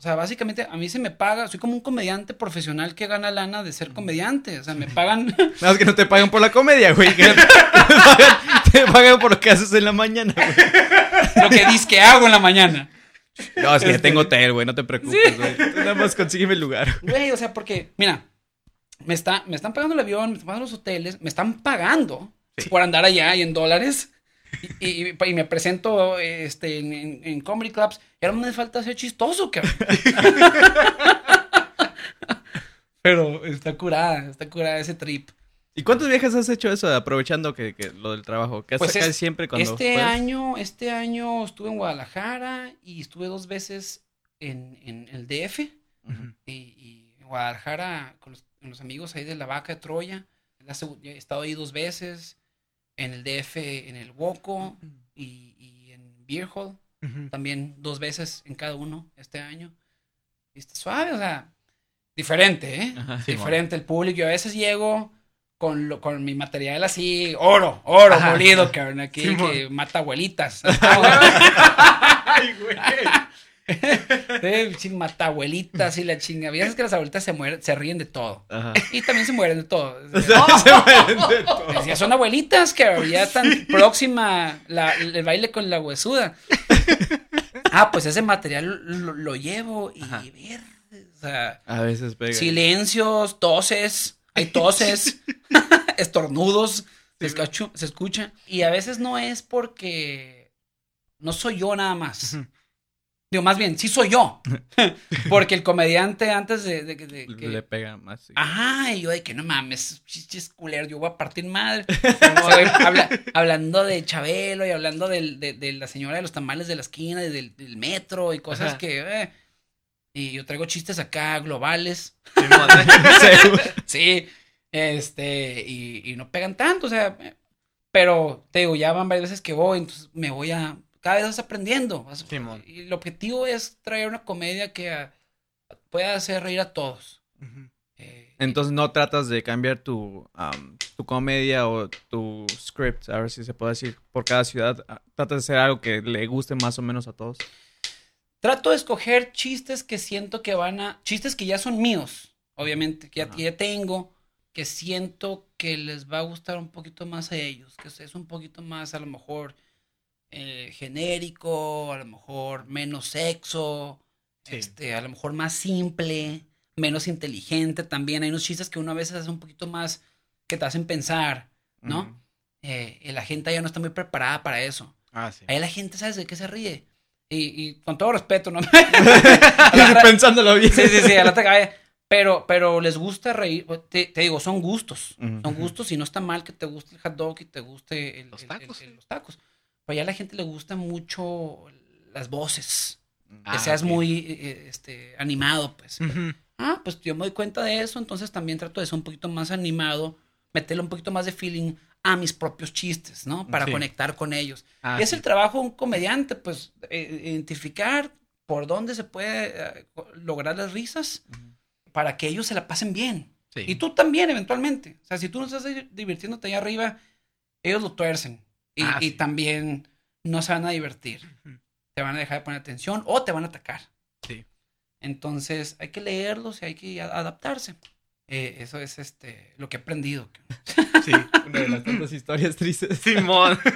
Speaker 3: o sea, básicamente a mí se me paga, soy como un comediante profesional que gana lana de ser comediante. O sea, me pagan,
Speaker 1: Nada más que no te pagan por la comedia, güey. que te, pagan, te pagan por lo que haces en la mañana, güey.
Speaker 3: lo que dices que hago en la mañana.
Speaker 1: No, es que
Speaker 3: Este-
Speaker 1: tengo hotel, güey. No te preocupes, güey. Tú Nada más consígueme el lugar.
Speaker 3: Güey, o sea, porque, mira, me, está, me están pagando el avión, me están pagando los hoteles, me están pagando
Speaker 2: Sí.
Speaker 3: por andar allá y en dólares. Y, y- y me presento este, en, en- en comedy clubs. Ahora me falta ser chistoso, cabrón. Pero está curada, está curada ese trip.
Speaker 1: ¿Y cuántos viajes has hecho eso aprovechando que, que lo del trabajo? Que
Speaker 3: Pues es-
Speaker 1: siempre cuando
Speaker 3: Este
Speaker 1: puedes?
Speaker 3: año, este año estuve en Guadalajara y estuve dos veces en, en el DF. Y, y en Guadalajara con los, con los amigos ahí de la vaca de Troya. He estado ahí dos veces. En el DF, en el Woco y, y en Beer Hall.
Speaker 2: Ujú.
Speaker 3: También dos veces en cada uno este año. Y está suave, o sea, diferente, ¿eh?
Speaker 1: Ajá.
Speaker 2: Sí,
Speaker 3: diferente el público. Yo a veces llego con, lo, con mi material así, oro, oro
Speaker 2: Ajá.
Speaker 3: molido, cabrón, aquí
Speaker 2: Sí,
Speaker 3: que mata abuelitas.
Speaker 2: Ay, güey.
Speaker 3: Eh, ching, mata abuelitas y la chinga. Veces que las abuelitas se mueren, se ríen de todo.
Speaker 1: Ajá.
Speaker 3: Y también se mueren de todo.
Speaker 1: Se mueren de todo.
Speaker 3: Decía, son abuelitas que ya están próxima la- el baile con la huesuda. Ah, pues ese material lo, lo llevo y ver, o sea,
Speaker 1: A veces pega.
Speaker 3: silencios, toses, hay toses, estornudos, se, escachu- se escucha. Y a veces no es porque no soy yo nada más. Digo, más bien, sí soy yo. Porque el comediante antes de, de- de- que...
Speaker 1: Le pega más. sí.
Speaker 3: Ajá, y yo de que no mames, chichis culero, yo voy a partir madre. O sea, güey, habla- hablando de Chabelo y hablando del- de, de la señora de los tamales de la esquina y del, del metro y cosas
Speaker 2: Ajá.
Speaker 3: que... eh, y yo traigo chistes acá globales. Sí, este, y, y no pegan tanto, o sea, eh, pero te digo, ya van varias veces que voy, entonces me voy a, cada vez vas aprendiendo. vas- y el objetivo es traer una comedia que ah, pueda hacer reír a todos. Eh,
Speaker 1: Entonces no tratas de cambiar tu, am, tu comedia o tu script, a ver si se puede decir, por cada ciudad. Ah, Tratas de hacer algo que le guste más o menos a todos.
Speaker 3: Trato de escoger chistes que siento que van a. Chistes que ya son míos, obviamente, que ya, que ya tengo, que siento que les va a gustar un poquito más a ellos, que es un poquito más, a lo mejor, eh, genérico, a lo mejor menos sexo,
Speaker 2: Sí.
Speaker 3: este, a lo mejor más simple, menos inteligente también. Hay unos chistes que uno a veces hace un poquito más que te hacen pensar, ¿no? Eh, la gente ya no está muy preparada para eso.
Speaker 2: Ah, sí.
Speaker 3: Ahí la gente, ¿sabes de qué se ríe? Y, y con todo respeto, ¿no? Otra-
Speaker 1: Pensándolo bien.
Speaker 3: sí, sí, sí, a la otra. Pero, pero les gusta reír. Te, te digo, son gustos. Son gustos y no está mal que te guste el hot dog y te guste el-
Speaker 2: Los
Speaker 3: el-
Speaker 2: tacos.
Speaker 3: el- el- los tacos. Pero ya a la gente le gusta mucho las voces.
Speaker 2: Ah,
Speaker 3: que seas muy eh, este, animado, pues. Ah, pues yo me doy cuenta de eso, entonces también trato de ser un poquito más animado, meterle un poquito más de feeling a mis propios chistes, ¿no? Para
Speaker 2: Sí.
Speaker 3: conectar con ellos.
Speaker 2: Ah,
Speaker 3: y es
Speaker 2: sí.
Speaker 3: el trabajo de un comediante, pues, eh, identificar por dónde se puede eh, lograr las risas para que ellos se la pasen bien.
Speaker 2: Sí.
Speaker 3: Y tú también, eventualmente. O sea, si tú no estás di- divirtiéndote allá arriba, ellos lo tuercen. Y,
Speaker 2: Ah,
Speaker 3: y también no se van a divertir. Te van a dejar de poner atención o te van a atacar.
Speaker 2: Sí.
Speaker 3: Entonces, hay que leerlos y hay que adaptarse. Eh, eso es este lo que he aprendido.
Speaker 2: Sí.
Speaker 1: Una de las tantas historias tristes.
Speaker 2: Simón.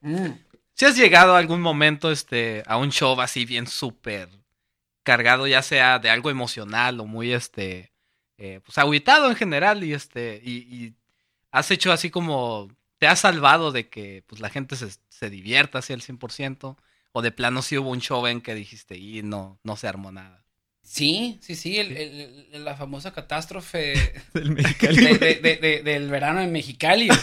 Speaker 3: Mm.
Speaker 2: Si has llegado a algún momento este, a un show así bien súper cargado, ya sea de algo emocional o muy este, eh, pues agüitado en general y este, y, y has hecho así como, te has salvado de que pues la gente se, se divierta así al 100% o de plano si hubo un show en que dijiste y no, no se armó nada.
Speaker 3: Sí, sí, sí, el- la famosa catástrofe
Speaker 1: Del Mexicali.
Speaker 3: de- de- de- de- del verano en Mexicali.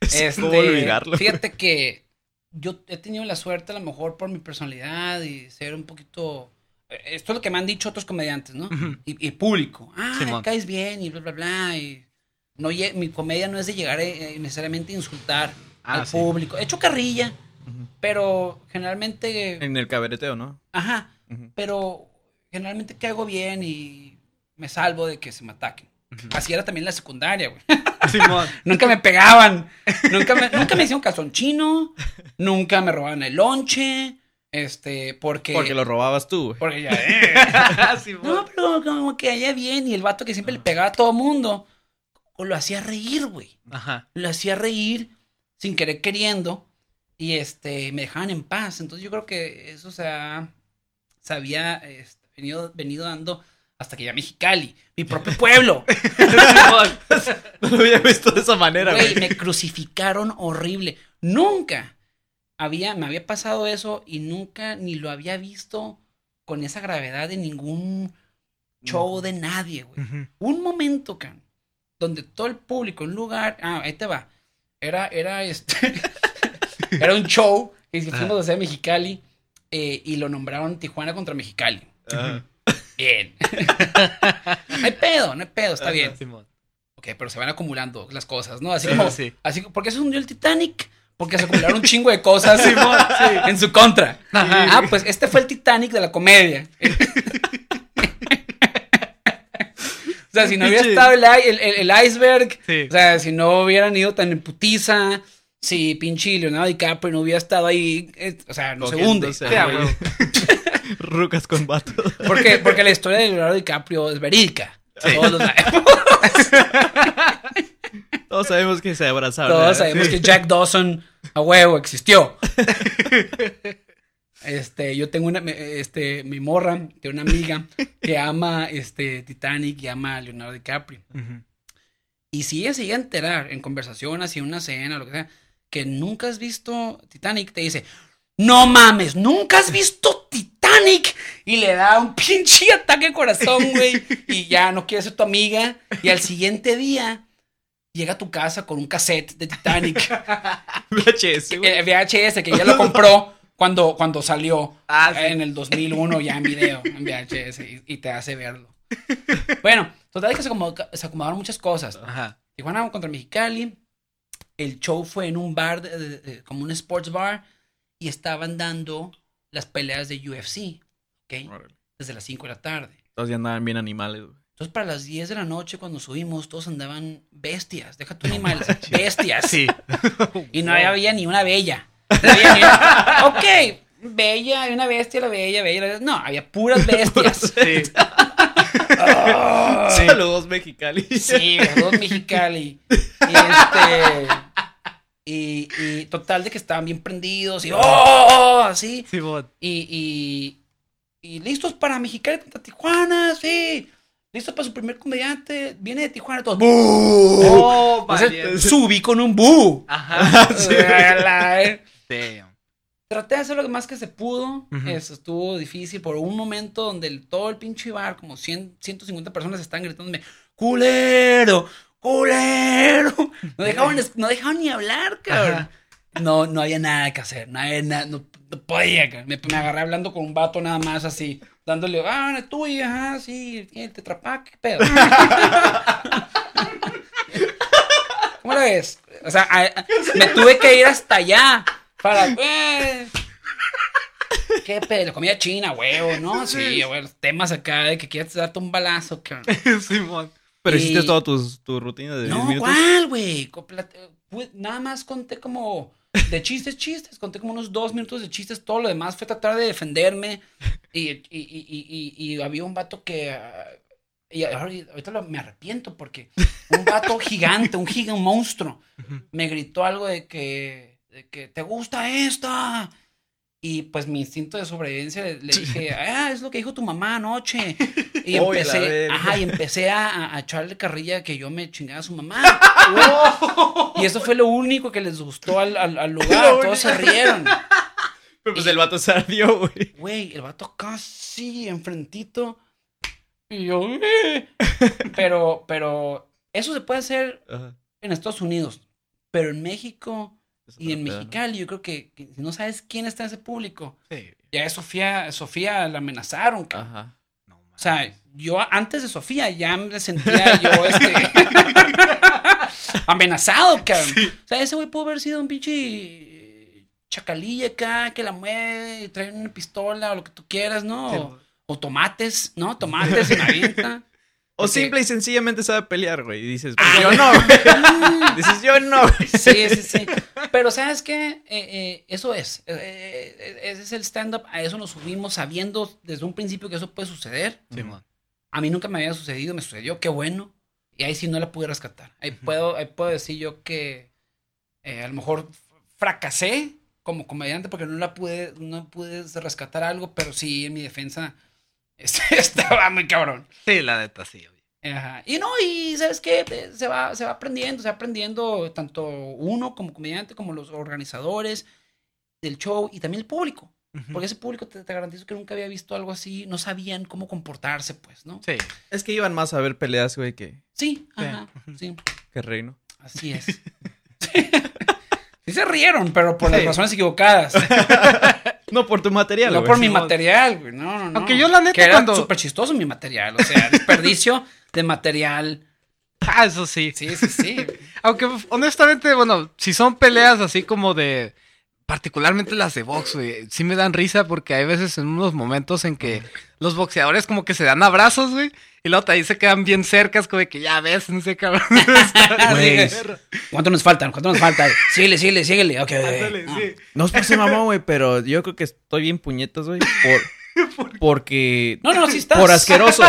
Speaker 3: Este,
Speaker 1: ¿Cómo olvidarlo?
Speaker 3: Fíjate que yo he tenido la suerte, a lo mejor por mi personalidad y ser un poquito. eh, Esto es lo que me han dicho otros comediantes, ¿no? Y, y público. Ah, caes bien y bla, bla, bla. Y no, mi comedia no es de llegar eh, necesariamente a insultar
Speaker 2: Ah,
Speaker 3: al
Speaker 2: sí.
Speaker 3: público. He hecho carrilla, pero generalmente.
Speaker 1: En el cabareteo, ¿no?
Speaker 3: Ajá.
Speaker 1: Ujú.
Speaker 3: Pero generalmente caigo bien y me salvo de que se me ataquen. Así era también la secundaria, güey. Nunca me pegaban. Nunca me, nunca me hicieron calzón chino. Nunca me robaban el lonche. Este, porque.
Speaker 1: Porque lo robabas tú. güey.
Speaker 3: Porque ya, eh.
Speaker 2: Simón.
Speaker 3: No, pero como que allá bien. Y el vato que siempre le pegaba a todo mundo. O lo hacía reír, güey.
Speaker 2: Ajá.
Speaker 3: Lo hacía reír sin querer queriendo. Y este, me dejaban en paz. Entonces yo creo que eso se, ha- se había este, venido, venido dando hasta que ya Mexicali, mi propio pueblo.
Speaker 1: No lo había visto de esa manera,
Speaker 3: Güey, me crucificaron horrible. Nunca había, me había pasado eso y nunca ni lo había visto con esa gravedad en ningún show de nadie, güey. Un momento, can, donde todo el público, un lugar, ah, ahí te va. Era, era este, era un show que fuimos a hacer Mexicali eh, y lo nombraron Tijuana contra Mexicali.
Speaker 1: Ajá.
Speaker 3: Bien. no hay pedo, no hay pedo, está bien.
Speaker 2: Simón.
Speaker 3: Ok, pero se van acumulando las cosas, ¿no? Así
Speaker 2: Sí,
Speaker 3: como,
Speaker 2: sí.
Speaker 3: así, ¿por qué se hundió el Titanic? Porque se acumularon un chingo de cosas en su contra.
Speaker 2: Ajá.
Speaker 3: Ah, pues este fue el Titanic de la comedia. Sea, si no hubiera estado el, el- el- iceberg,
Speaker 2: Sí.
Speaker 3: o sea, si no hubieran ido tan en putiza, si pinche Leonardo DiCaprio no hubiera estado ahí, eh, o sea, no se hunde.
Speaker 1: Rucas con vatos.
Speaker 3: Porque, porque la historia de Leonardo DiCaprio es verídica. Todos lo sabemos.
Speaker 1: Todos sabemos que se abrazaron.
Speaker 3: Todos
Speaker 1: ¿verdad?
Speaker 3: sabemos
Speaker 1: Sí.
Speaker 3: que Jack Dawson a huevo existió. Este, yo tengo una, este, mi morra, tiene una amiga que ama, este, Titanic y ama a Leonardo DiCaprio. Y si ella se llega a enterar en conversación, así en una cena, lo que sea, que nunca has visto Titanic, te dice, no mames, ¿nunca has visto Titanic? Y le da un pinche ataque al corazón, güey. Y ya no quiere ser tu amiga. Y al siguiente día llega a tu casa con un cassette de Titanic.
Speaker 1: VHS, güey.
Speaker 3: Eh, VHS, que ya lo compró cuando, cuando salió
Speaker 2: Ah, sí.
Speaker 3: en el 2001 ya en video, en VHS, y, y te hace verlo. Bueno, total que se, acomoda- se acomodaron muchas cosas.
Speaker 2: Ajá.
Speaker 3: Tijuana contra Mexicali. El show fue en un bar, de- de- de- como un sports bar, y estaban dando las peleas de UFC, ¿ok? Desde las 5 de la tarde.
Speaker 1: Todos ya andaban bien animales, güey.
Speaker 3: Entonces, para las 10 de la noche, cuando subimos, todos andaban bestias. Deja tu animales, bestias.
Speaker 2: Sí.
Speaker 3: Y no había ni una bella. Ok, bella, hay una bestia, la bella, bella, la bestia. No, había puras bestias.
Speaker 2: Sí.
Speaker 3: Ah.
Speaker 1: Saludos, Mexicali.
Speaker 3: Sí, los dos Mexicali. Y este. Y, y total de que estaban bien prendidos y ¡oh! oh, así.
Speaker 2: Sí, bot.
Speaker 3: Y, y, y listos para Mexicali contra Tijuana, sí. Listos para su primer comediante. Viene de Tijuana, todos. ¡Bu!
Speaker 2: Oh,
Speaker 3: Entonces,
Speaker 2: valiente.
Speaker 3: subí con un bu.
Speaker 2: Ajá.
Speaker 3: eh.
Speaker 2: Damn.
Speaker 3: Traté de hacer lo más que se pudo. Eso estuvo difícil por un momento donde el- todo el pinche bar, como 100, 150 personas, estaban gritándome: ¡Culero! ¡Culero! No dejaban, no dejaban ni hablar, cabrón.
Speaker 2: Ajá.
Speaker 3: No, no había nada que hacer. No, había nada, no, no podía. cabrón. Me, me agarré hablando con un vato nada más así. Dándole, ah, es tuya, ajá, sí, tiene tetrapack, ¿qué pedo? ¿Cómo lo ves? O sea, a- a- me tuve que ir hasta allá para. eh, ¿Qué pedo? Comida china, huevo, ¿no? Sí, los temas acá de que quieres darte un balazo, cabrón.
Speaker 2: Simón.
Speaker 1: Pero
Speaker 3: Y-
Speaker 1: hiciste toda tu, tu rutina de 10
Speaker 3: No,
Speaker 1: minutos.
Speaker 3: ¿cuál, güey? Pu- Nada más conté como de chistes, chistes. Conté como unos dos minutos de chistes. Todo lo demás fue tratar de defenderme. Y, y, y, y, y- y había un vato que. ah, Y ahorita lo- me arrepiento porque un vato gigante, un gigante, un monstruo, me gritó algo de que, de que te gusta esta. Y pues mi instinto de sobrevivencia le, le dije, ah, es lo que dijo tu mamá anoche. Y empecé, ajá, y empecé a, a- echarle carrilla que yo me chingaba a su mamá. y eso fue lo único que les gustó al, al- al lugar.
Speaker 1: Lo
Speaker 3: Todos se rieron.
Speaker 1: Pero pues el vato se ardió, güey.
Speaker 3: Güey, el vato casi enfrentito. Y yo, "Eh". pero, pero eso se puede hacer
Speaker 1: Ajá.
Speaker 3: en Estados Unidos. Pero en México y en. Mexicali, yo creo que, que si no sabes quién está en ese público,
Speaker 2: Sí.
Speaker 3: ya es Sofía, Sofía la amenazaron.
Speaker 1: Ajá.
Speaker 2: No.
Speaker 3: O sea, yo antes de Sofía ya me sentía yo este amenazado, cabrón. O sea, ese güey pudo haber sido un pinche chacalilla acá que la mueve y trae una pistola o lo que tú quieras, ¿no? O, o tomates, ¿no? Tomates y me avienta.
Speaker 1: O simple y sencillamente sabe pelear, güey. Y dices,
Speaker 3: Ah,
Speaker 1: yo no, güey. Dices, yo no, güey.
Speaker 3: Sí, sí, sí. Pero ¿sabes qué? Eh, eh, eso es. Eh, eh, ese es el stand-up. A eso nos subimos sabiendo desde un principio que eso puede suceder. A mí nunca me había sucedido, me sucedió, qué bueno. Y ahí sí no la pude rescatar. Ahí puedo, ahí puedo decir yo que eh, a lo mejor fracasé como comediante porque no la pude, no pude rescatar algo, pero sí en mi defensa estaba muy cabrón.
Speaker 2: Sí, la neta, sí.
Speaker 3: Ajá. Y no, y ¿sabes qué? Se va, se va aprendiendo, se va aprendiendo tanto uno como comediante, como los organizadores del show y también el público. Porque ese público te, te garantizo que nunca había visto algo así, no sabían cómo comportarse, pues, ¿no?
Speaker 2: Sí.
Speaker 1: Es que iban más a ver peleas, güey, que,
Speaker 3: Sí, ajá, sí,
Speaker 1: que reino.
Speaker 3: así es. Sí se rieron, pero por las razones equivocadas.
Speaker 1: No por tu material,
Speaker 3: no
Speaker 1: güey.
Speaker 3: por mi material, güey. No, no, no.
Speaker 2: Aunque yo, la neta,
Speaker 3: que era
Speaker 2: cuando-
Speaker 3: súper chistoso mi material. O sea, desperdicio de material.
Speaker 2: Ah, eso sí.
Speaker 3: Sí, sí, sí.
Speaker 2: Aunque honestamente, bueno, si son peleas así como de. Particularmente las de box, güey. Sí me dan risa porque hay veces en unos momentos en que los boxeadores como que se dan abrazos, güey. Y luego ahí se quedan bien cercas, como de que ya ves, no sé, cabrón.
Speaker 3: Güey. ¿Cuánto nos faltan? ¿Cuánto nos falta? Síguele, síguele, síguele. Ok.
Speaker 2: Ándale,
Speaker 3: Ah.
Speaker 2: sí.
Speaker 1: No es por ser mamón, güey, pero yo creo que estoy bien puñetas, güey. Por, porque.
Speaker 3: No, no, sí estás.
Speaker 1: Por asqueroso.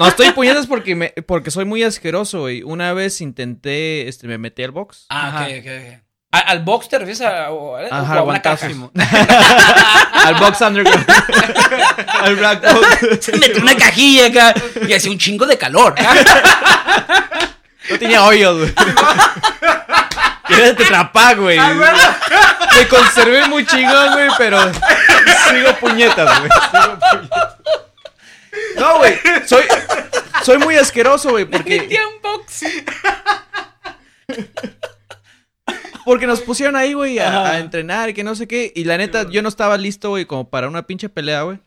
Speaker 1: No, estoy puñetas porque, me, porque soy muy asqueroso, güey. Una vez intenté, este, me metí al box.
Speaker 3: Ah,
Speaker 2: Ajá.
Speaker 3: ok, ok, ok. ¿A- ¿Al box te refieres a, a-
Speaker 1: Ajá,
Speaker 3: o a una caja?
Speaker 1: al box underground. al black box.
Speaker 3: Se metió una cajilla acá y hacía un chingo de calor.
Speaker 1: No tenía hoyos, güey. Era de Tetrapac, güey. Me conservé muy chingón, güey, pero sigo puñetas, güey. Sigo puñetas. No, güey. Soy, soy muy asqueroso, güey, porque,
Speaker 3: Christian Box.
Speaker 1: Porque nos pusieron ahí, güey, a, entrenar y que no sé qué. Y la neta, yo no estaba listo, güey, como para una pinche pelea, güey.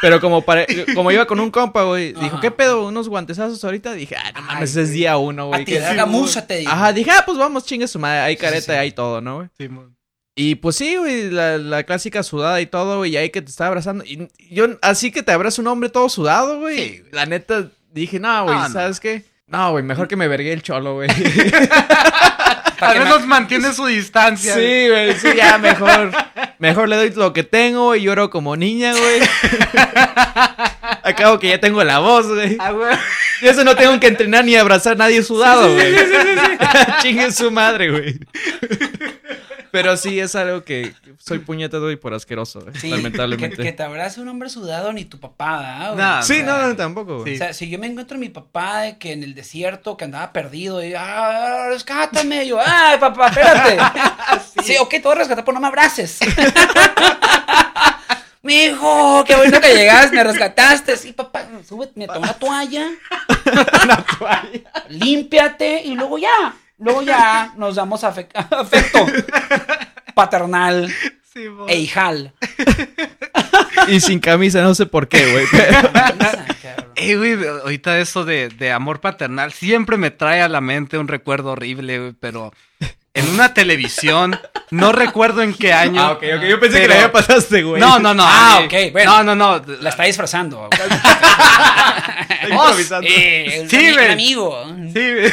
Speaker 1: Pero como para, como iba con un compa, güey, dijo. ¿qué pedo? ¿Unos guantezazos ahorita? Dije, ah, no mames, es día uno, güey. que-
Speaker 3: tirar gamuza, te digo.
Speaker 1: Ajá, dije, ah, pues vamos, chingue su madre. Hay
Speaker 3: Sí,
Speaker 1: careta
Speaker 3: sí.
Speaker 1: y hay todo, ¿no, güey?
Speaker 2: Simón.
Speaker 1: Y pues sí, güey, la, la clásica sudada y todo, güey, y ahí que te está abrazando. Y yo, así que te abraza un hombre todo sudado, güey.
Speaker 2: Sí.
Speaker 1: La neta, dije, no, güey,
Speaker 2: no.
Speaker 1: ¿sabes qué? No, güey, mejor que me vergue el cholo, güey.
Speaker 2: Al menos mantiene su distancia.
Speaker 1: sí, güey, sí, ya, mejor. Mejor le doy lo que tengo y lloro como niña, güey. Acabo que ya tengo la voz, güey.
Speaker 2: Ah, güey.
Speaker 1: Y eso no tengo que entrenar ni abrazar a nadie sudado, güey. Chingue su madre, güey. Pero sí, es algo que soy puñetado y por asqueroso,
Speaker 3: Sí,
Speaker 1: lamentablemente.
Speaker 3: Que, que te abrace un hombre sudado ni tu papá, ¿verdad, güey?
Speaker 2: No,
Speaker 3: O
Speaker 1: Sí,
Speaker 3: sea,
Speaker 1: no, no, tampoco.
Speaker 3: O sea, si yo me encuentro a mi papá de que en el desierto, que andaba perdido, y, ah, rescátame, yo, ay, papá, espérate. sí. ok, te voy a rescatar, pero no me abraces. Mi hijo, qué bueno que llegaste, me rescataste. Sí, papá, súbete, me toma una toalla,
Speaker 1: Una toalla.
Speaker 3: límpiate y luego ya, luego ya nos damos afe- afecto paternal
Speaker 2: Simón.
Speaker 3: e hijal.
Speaker 1: Y sin camisa, no sé por qué, güey. pero-
Speaker 2: Eh, güey, ahorita eso de, de amor paternal siempre me trae a la mente un recuerdo horrible, güey, pero en una televisión, no recuerdo en qué año.
Speaker 1: Ah, ok, ok. Yo pensé que la ya pasaste, güey.
Speaker 2: No, no, no.
Speaker 3: Ah,
Speaker 2: eh,
Speaker 3: ok, bueno.
Speaker 2: No, no, no.
Speaker 3: La está disfrazando.
Speaker 1: Está improvisando.
Speaker 3: Eh,
Speaker 2: Sí, güey.
Speaker 3: un amigo.
Speaker 2: Sí, güey.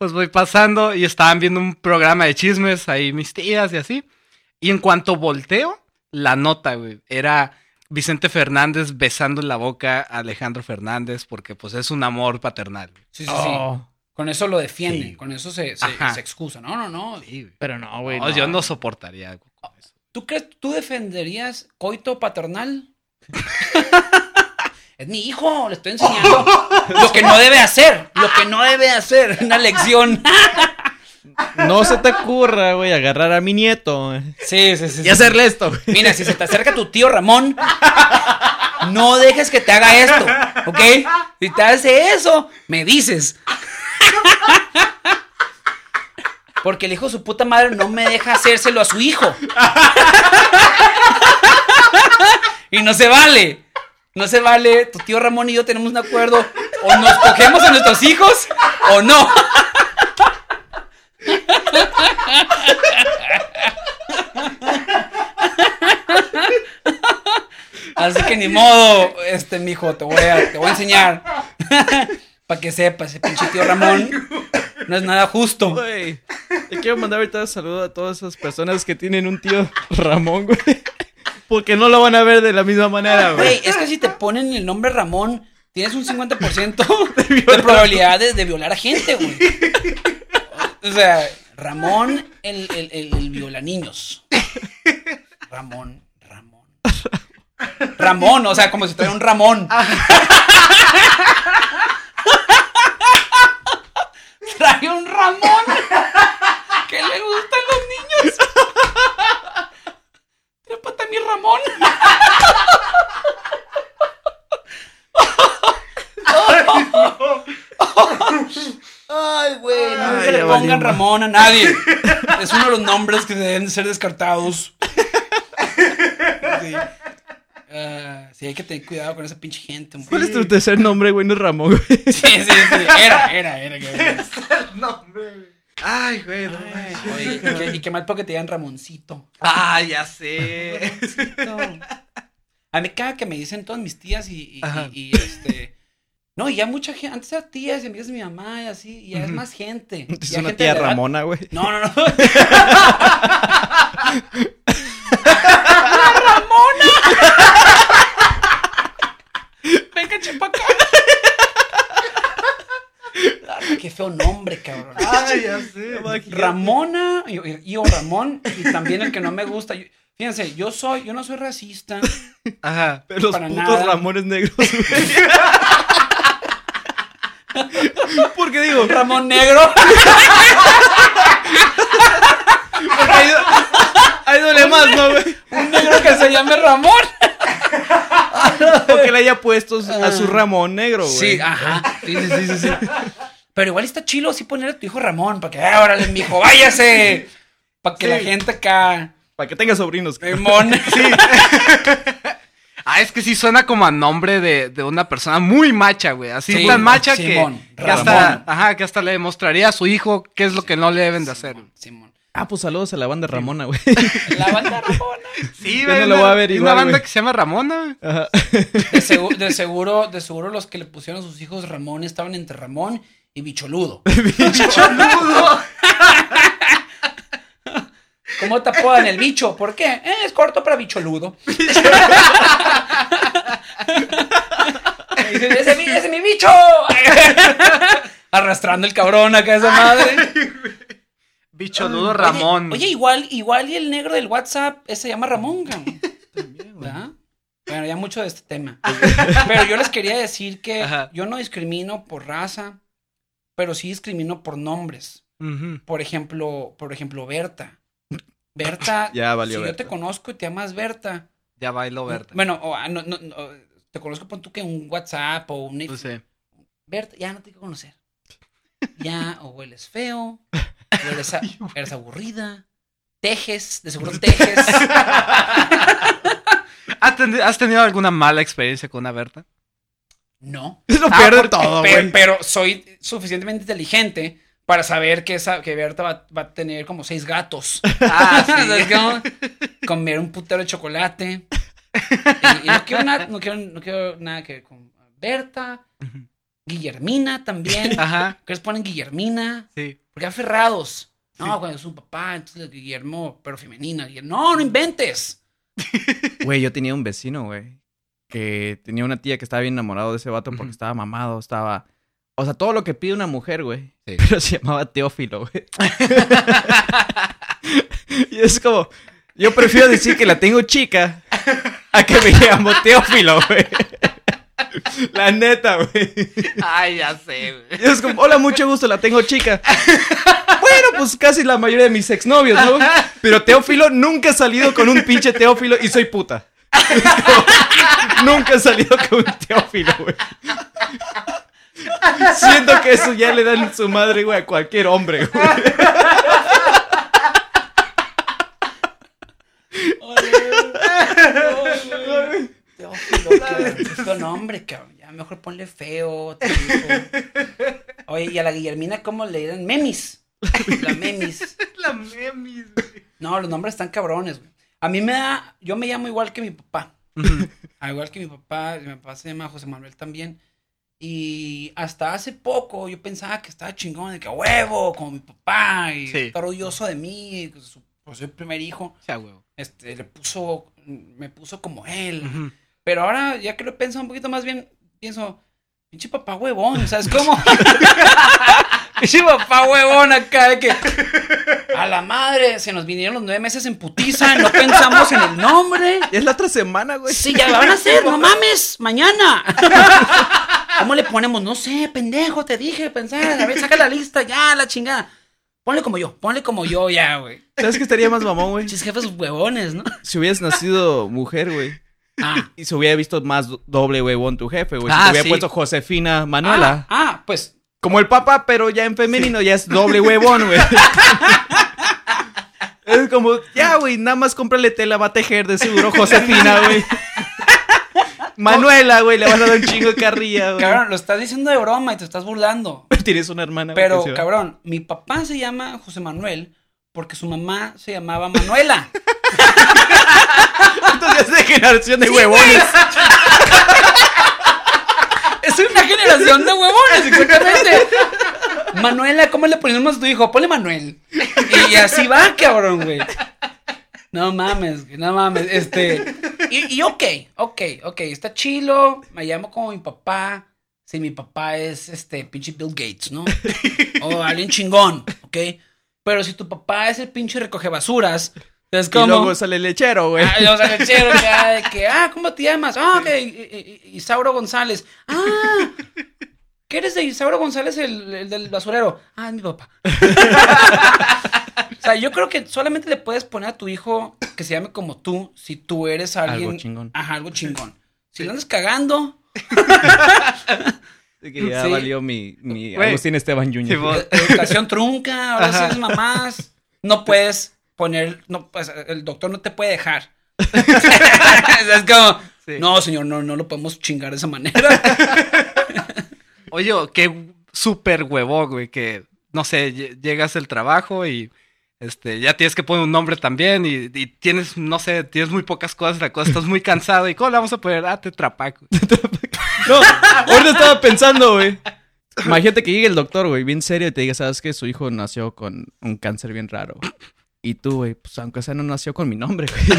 Speaker 2: Pues voy pasando y estaban viendo un programa de chismes ahí mis tías y así. Y en cuanto volteo, la nota, güey, era Vicente Fernández besando en la boca a Alejandro Fernández porque pues es un amor paternal.
Speaker 3: Sí, sí,
Speaker 1: Oh.
Speaker 3: sí. Con eso lo defiende,
Speaker 2: Sí.
Speaker 3: con eso se, se, excusa. No, no, no.
Speaker 2: Sí.
Speaker 1: Pero no, güey.
Speaker 2: No, Yo no soportaría algo con eso.
Speaker 3: ¿Tú crees, tú defenderías coito paternal? es mi hijo, le estoy enseñando lo que no debe hacer, lo que no debe hacer, una lección.
Speaker 1: No se te ocurra, güey, agarrar a mi nieto
Speaker 3: Sí, sí, sí.
Speaker 1: y hacerle esto.
Speaker 3: Mira, si se te acerca tu tío Ramón, no dejes que te haga esto, ¿ok? Si te hace eso, me dices. Porque el hijo de su puta madre no me deja hacérselo a su hijo. Y no se vale. No se vale. Tu tío Ramón y yo tenemos un acuerdo. O nos cogemos a nuestros hijos o no. Así que ni modo, este mijo, te voy a, te voy a enseñar. Para que sepas, ese pinche tío Ramón no es nada justo.
Speaker 1: Le quiero mandar ahorita un saludo a todas esas personas que tienen un tío Ramón, güey. Porque no lo van a ver de la misma manera, güey.
Speaker 3: Es que si te ponen el nombre Ramón, tienes un 50% de, probabilidades de violar a gente, güey. O sea, Ramón, el, el, el, el violaniños. Ramón, Ramón. Ramón, o sea, como si tuviera un Ramón. Trae un Ramón. ¿Qué le gustan los niños? Trépate a mi Ramón. Ay, güey, nunca
Speaker 1: Ay,
Speaker 3: le pongan
Speaker 1: valió,
Speaker 3: Ramón a nadie. Es uno de los nombres que deben de ser descartados. Sí. Sí, hay que tener cuidado con esa pinche gente. hombre.
Speaker 1: ¿Cuál es tu tercer nombre, güey? No es Ramón, güey.
Speaker 3: Sí, sí, sí. Era, era, era. era.
Speaker 2: Ay, güey.
Speaker 3: Ay, oye, y, qué, y qué mal porque te digan Ramoncito.
Speaker 2: Ah, ya sé.
Speaker 3: Ramoncito. A mí me caga que me dicen todas mis tías y, y- y- y, este. No, y ya mucha gente. Antes eran tías y amigas de mi mamá y así. Y ya es más gente.
Speaker 1: Es una
Speaker 3: gente
Speaker 1: tía Ramona, güey.
Speaker 3: No, no, no. qué feo nombre, cabrón.
Speaker 2: Ay, ya sé.
Speaker 3: Ramona, yo, yo, Ramón, y también el que no me gusta. Fíjense, yo soy, yo no soy racista.
Speaker 2: Ajá,
Speaker 1: pero los putos. Ramones negros, güey. Porque digo.
Speaker 3: Ramón negro. Porque ahí,
Speaker 1: ahí ¿no, güey? Un negro que se llame Ramón. Porque le haya puesto a su ah. Ramón negro, güey.
Speaker 3: Sí, ajá. Sí, sí, sí, sí. Pero igual está chilo así poner a tu hijo Ramón, para que, ah, órale, mijo, váyase. Para que
Speaker 1: Sí.
Speaker 3: la gente acá.
Speaker 1: Para que tenga sobrinos.
Speaker 3: Ramón.
Speaker 2: Ah, es que sí suena como a nombre de, de una persona muy macha, güey. Así
Speaker 3: Sí,
Speaker 2: tan macha que,
Speaker 3: Simón,
Speaker 2: que hasta,
Speaker 3: Ramón.
Speaker 2: ajá, que hasta le demostraría a su hijo qué es lo que no le deben de hacer.
Speaker 3: Simón.
Speaker 1: Ah, pues saludos a la banda Ramona, güey.
Speaker 3: La banda Ramona.
Speaker 2: Sí, güey,
Speaker 1: no lo
Speaker 2: una-
Speaker 1: voy a
Speaker 2: banda que se llama Ramona.
Speaker 1: Ajá.
Speaker 3: De, de seguro, de seguro los que le pusieron a sus hijos Ramón estaban entre Ramón y Bicholudo.
Speaker 2: Bicholudo.
Speaker 3: ¿Cómo te apodan el bicho? ¿Por qué? Eh, es corto para bicholudo. ¡Ese, es mi bicho! Arrastrando el cabrón acá esa madre.
Speaker 2: Bicholudo Ramón.
Speaker 3: Oye, igual, igual y el negro del WhatsApp, ese se llama Ramón, cabrón. ¿Verdad? Bueno, ya mucho de este tema. Pero yo les quería decir que
Speaker 2: Ajá.
Speaker 3: yo no discrimino por raza, pero sí discrimino por nombres. Por ejemplo, por ejemplo, Berta. Berta,
Speaker 1: Ya valió
Speaker 3: si yo
Speaker 1: Berta.
Speaker 3: te conozco y te llamas Berta.
Speaker 2: Ya bailo verde.
Speaker 3: Bueno, o, ah, no, no, no, te conozco pon tú que un WhatsApp o un
Speaker 2: Pues sí.
Speaker 3: Berta, ya no te quiero conocer. Ya, o hueles feo, o eres, a- eres aburrida, tejes, de seguro tejes.
Speaker 2: ¿Has teni- ¿Has tenido alguna mala experiencia con una Berta?
Speaker 3: No.
Speaker 1: Es lo
Speaker 3: Ah,
Speaker 1: peor de todo, güey.
Speaker 3: Pero soy suficientemente inteligente para saber que, esa, que Berta va, va a tener como seis gatos.
Speaker 2: Ah,
Speaker 3: ¿Sabes cómo? Comer un putero de chocolate. Y, y no, quiero nada, no, quiero, no quiero nada que ver con Berta, Guillermina también.
Speaker 2: Ajá,
Speaker 3: ¿Qué les ponen Guillermina?
Speaker 2: sí.
Speaker 3: Porque aferrados. No, cuando es un papá, entonces Guillermo, pero femenina. Guillermo, no, no inventes.
Speaker 1: Güey, yo tenía un vecino, güey. Que tenía una tía que estaba bien enamorado de ese vato porque estaba mamado, estaba. O sea, todo lo que pide una mujer, güey.
Speaker 2: Sí.
Speaker 1: Pero se llamaba Teófilo, güey. y es como. Yo prefiero decir que la tengo chica a que me llamo Teófilo, güey. La neta, güey.
Speaker 2: Ay, ya sé, güey.
Speaker 1: Y es como, hola, mucho gusto, la tengo chica. Bueno, pues casi la mayoría de mis exnovios, ¿no? Pero Teófilo nunca he salido con un pinche Teófilo y soy puta. Como, nunca he salido con un Teófilo, güey. Siento que eso ya le dan su madre, güey, a cualquier hombre, güey.
Speaker 3: Teófilo, cabrón. Es tu nombre, cabrón. Ya mejor ponle feo. te digo. Oye, y a la Guillermina, ¿cómo le dirán? Memis. La Memis.
Speaker 2: La memis, güey.
Speaker 3: No, los nombres están cabrones, güey. A mí me da. Yo me llamo igual que mi papá. Al igual que mi papá. Mi papá se llama José Manuel también. Y hasta hace poco yo pensaba que estaba chingón de que a huevo, como mi papá. Y
Speaker 2: Sí.
Speaker 3: está orgulloso de mí. su- Pues soy el primer hijo.
Speaker 2: Ya, güey.
Speaker 3: Este, le puso. Me puso como él.
Speaker 2: Ujú.
Speaker 3: Pero ahora, ya que lo he pensado un poquito más bien, pienso, pinche papá huevón, ¿sabes cómo? pinche papá huevón acá de que a la madre se nos vinieron los nueve meses en putiza, no pensamos en el nombre.
Speaker 1: Es la otra semana, güey.
Speaker 3: Sí, ya la van a hacer, no mames, mañana. ¿Cómo le ponemos? No sé, pendejo, te dije pensar, a ver, saca la lista, ya, la chingada. Ponle como yo, ponle como yo ya, güey.
Speaker 1: ¿Sabes qué estaría más mamón, güey?
Speaker 3: Pinches jefes huevones, ¿no?
Speaker 1: Si hubieras nacido mujer, güey.
Speaker 3: Ah,
Speaker 1: Y se hubiera visto más do- doble huevón tu jefe, güey. Si
Speaker 2: Ah,
Speaker 1: te hubiera
Speaker 2: sí.
Speaker 1: puesto Josefina Manuela.
Speaker 3: ah, ah, pues
Speaker 1: Como el papá, pero ya en femenino, ya es doble huevón, güey. es como, ya, güey, nada más cómprale tela, va a tejer de seguro Josefina, güey. Manuela, güey, le van a dar un chingo de carrilla, güey.
Speaker 3: Cabrón, lo estás diciendo de broma y te estás burlando.
Speaker 1: Tienes una hermana, güey,
Speaker 3: Pero, cabrón, mi papá se llama José Manuel porque su mamá se llamaba Manuela.
Speaker 1: Entonces es de generación de huevones.
Speaker 3: es una generación de huevones, exactamente. Manuela, ¿cómo le ponemos a tu hijo? Ponle Manuel. Y así va, cabrón, güey. No mames, no mames. Este. Y, y ok, ok, ok, está chilo. Me llamo como mi papá. Si mi papá es este pinche Bill Gates, ¿no? O alguien chingón, ¿ok? Pero si tu papá es el pinche recoge basuras, es
Speaker 1: Y
Speaker 3: como.
Speaker 1: luego sale el lechero, güey.
Speaker 3: Ah, los lecheros ya de que, ah, ¿cómo te llamas? Ah, ok, Isauro González. Ah, ¿qué eres de Isauro González, el, el del basurero? Ah, es mi papá. sea, yo creo que solamente le puedes poner a tu hijo que se llame como tú si tú eres alguien.
Speaker 1: Algo chingón.
Speaker 3: Ajá, algo chingón. Si lo andas cagando,
Speaker 1: que ya
Speaker 3: Sí.
Speaker 1: valió mi, mi. Agustín Esteban Jr.
Speaker 2: Sí, vos-
Speaker 3: e- educación trunca, ahora sí eres mamás, no puedes poner, no, pues, el doctor no te puede dejar. O es como,
Speaker 2: Sí.
Speaker 3: no, señor, no, no lo podemos chingar de esa manera.
Speaker 2: Oye, qué súper huevón, güey, que, no sé, lle- llegas del trabajo y este, ya tienes que poner un nombre también y, tienes, no sé, tienes muy pocas cosas, la cosa, estás muy cansado y ¿cómo le vamos a poner? Ah, te trapaco.
Speaker 1: No, ahorita estaba pensando, güey. Imagínate que llegue el doctor, güey, bien serio y te diga, ¿sabes qué? Su hijo nació con un cáncer bien raro. güey". Y tú, güey, pues aunque sea no nació con mi nombre, güey.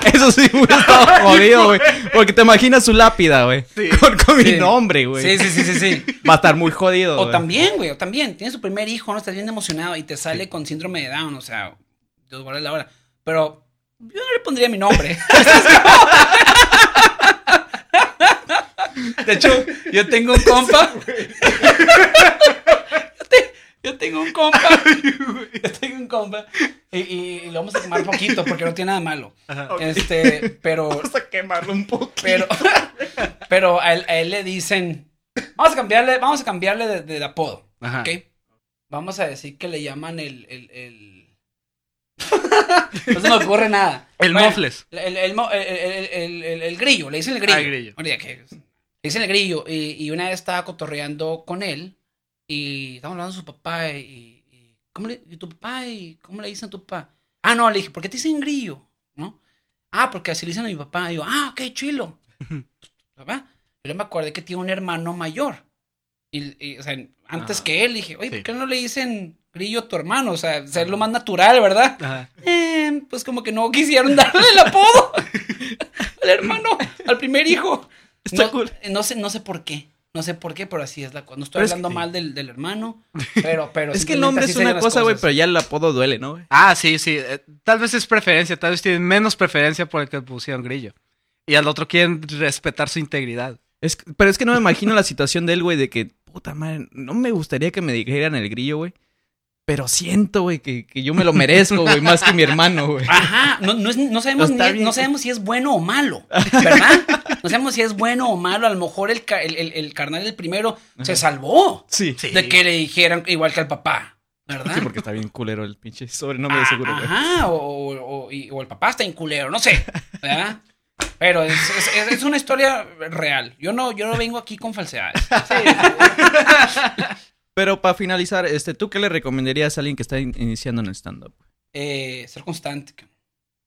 Speaker 1: Eso sí hubiera estado jodido, güey. Porque te imaginas su lápida, güey. Con, con mi
Speaker 3: Sí.
Speaker 1: nombre, güey.
Speaker 3: Sí, sí, sí, sí, sí.
Speaker 1: Va a estar muy jodido,
Speaker 3: O también, güey, o también, tienes tu primer hijo, no estás bien emocionado y te sale con síndrome de Down, o sea, Dios guarde la hora. Pero yo no le pondría mi nombre. De hecho, yo tengo un compa. Yo, te- yo tengo un compa. Yo tengo un compa. Y, y- y lo vamos a quemar poquito porque no tiene nada malo. Este, pero.
Speaker 1: Vamos a quemarlo un poco.
Speaker 3: Pero, pero a él, a él le dicen, vamos a cambiarle, vamos a cambiarle de, de apodo,
Speaker 2: Ajá.
Speaker 3: ¿ok? Vamos a decir que le llaman el, el, el... no se me ocurre nada.
Speaker 2: El
Speaker 3: Bueno,
Speaker 2: mofles.
Speaker 3: El, el, mo- el- el- el- el- el grillo, le dicen el grillo.
Speaker 2: Ah, el grillo.
Speaker 3: Oye, que- Le dicen el grillo y, y una vez estaba cotorreando con él y estábamos hablando de su papá y, y ¿cómo le, y tu papá y cómo le dicen a tu papá? Ah, no, le dije, ¿por qué te dicen grillo? ¿No? Ah, porque así le dicen a mi papá. Y yo, ah, ok, chilo. ¿Papá? Yo me acordé que tiene un hermano mayor. Y, y, o sea, antes
Speaker 2: Ah.
Speaker 3: que él, dije, oye,
Speaker 2: Sí.
Speaker 3: ¿por qué no le dicen grillo a tu hermano? O sea, ser lo más natural, ¿verdad?
Speaker 2: Ajá.
Speaker 3: Eh, pues como que no quisieron darle el apodo al hermano, al primer hijo.
Speaker 1: Está
Speaker 3: no,
Speaker 1: cool.
Speaker 3: no sé, no sé por qué. No sé por qué, pero así es la cosa. No estoy
Speaker 1: Pero es
Speaker 3: hablando
Speaker 1: que-
Speaker 3: mal del, del hermano, pero, pero
Speaker 1: Es que el nombre es una cosa, güey, pero ya el apodo duele, ¿no, güey?
Speaker 2: Ah, sí, sí. eh, tal vez es preferencia, tal vez tienen menos preferencia por el que pusieron grillo. Y al otro quieren respetar su integridad.
Speaker 1: Es, que- pero es que no me imagino la situación de él, güey, de que, puta madre, no me gustaría que me dijeran el grillo, güey. Pero siento, güey, que, que yo me lo merezco, güey, más que mi hermano, güey.
Speaker 3: Ajá, no, no, es- no sabemos,
Speaker 1: Está
Speaker 3: ni-
Speaker 1: bien.
Speaker 3: no sabemos si es bueno o malo, ¿verdad? No sabemos si es bueno o malo. A lo mejor el, el, el- el carnal del primero se salvó
Speaker 1: Sí.
Speaker 3: de que le dijeran igual que al papá, ¿verdad?
Speaker 1: Sí, porque está bien culero el pinche sobrenombre de
Speaker 3: Ah,
Speaker 1: seguro, güey.
Speaker 3: Ajá, o, o- o- y- o el papá está en culero, no sé, ¿verdad? Pero es, es- es- es una historia real. Yo no, yo no vengo aquí con falsedades.
Speaker 1: Pero para finalizar, este, ¿tú qué le recomendarías a alguien que está in- iniciando en el stand-up?
Speaker 3: Eh, ser constante.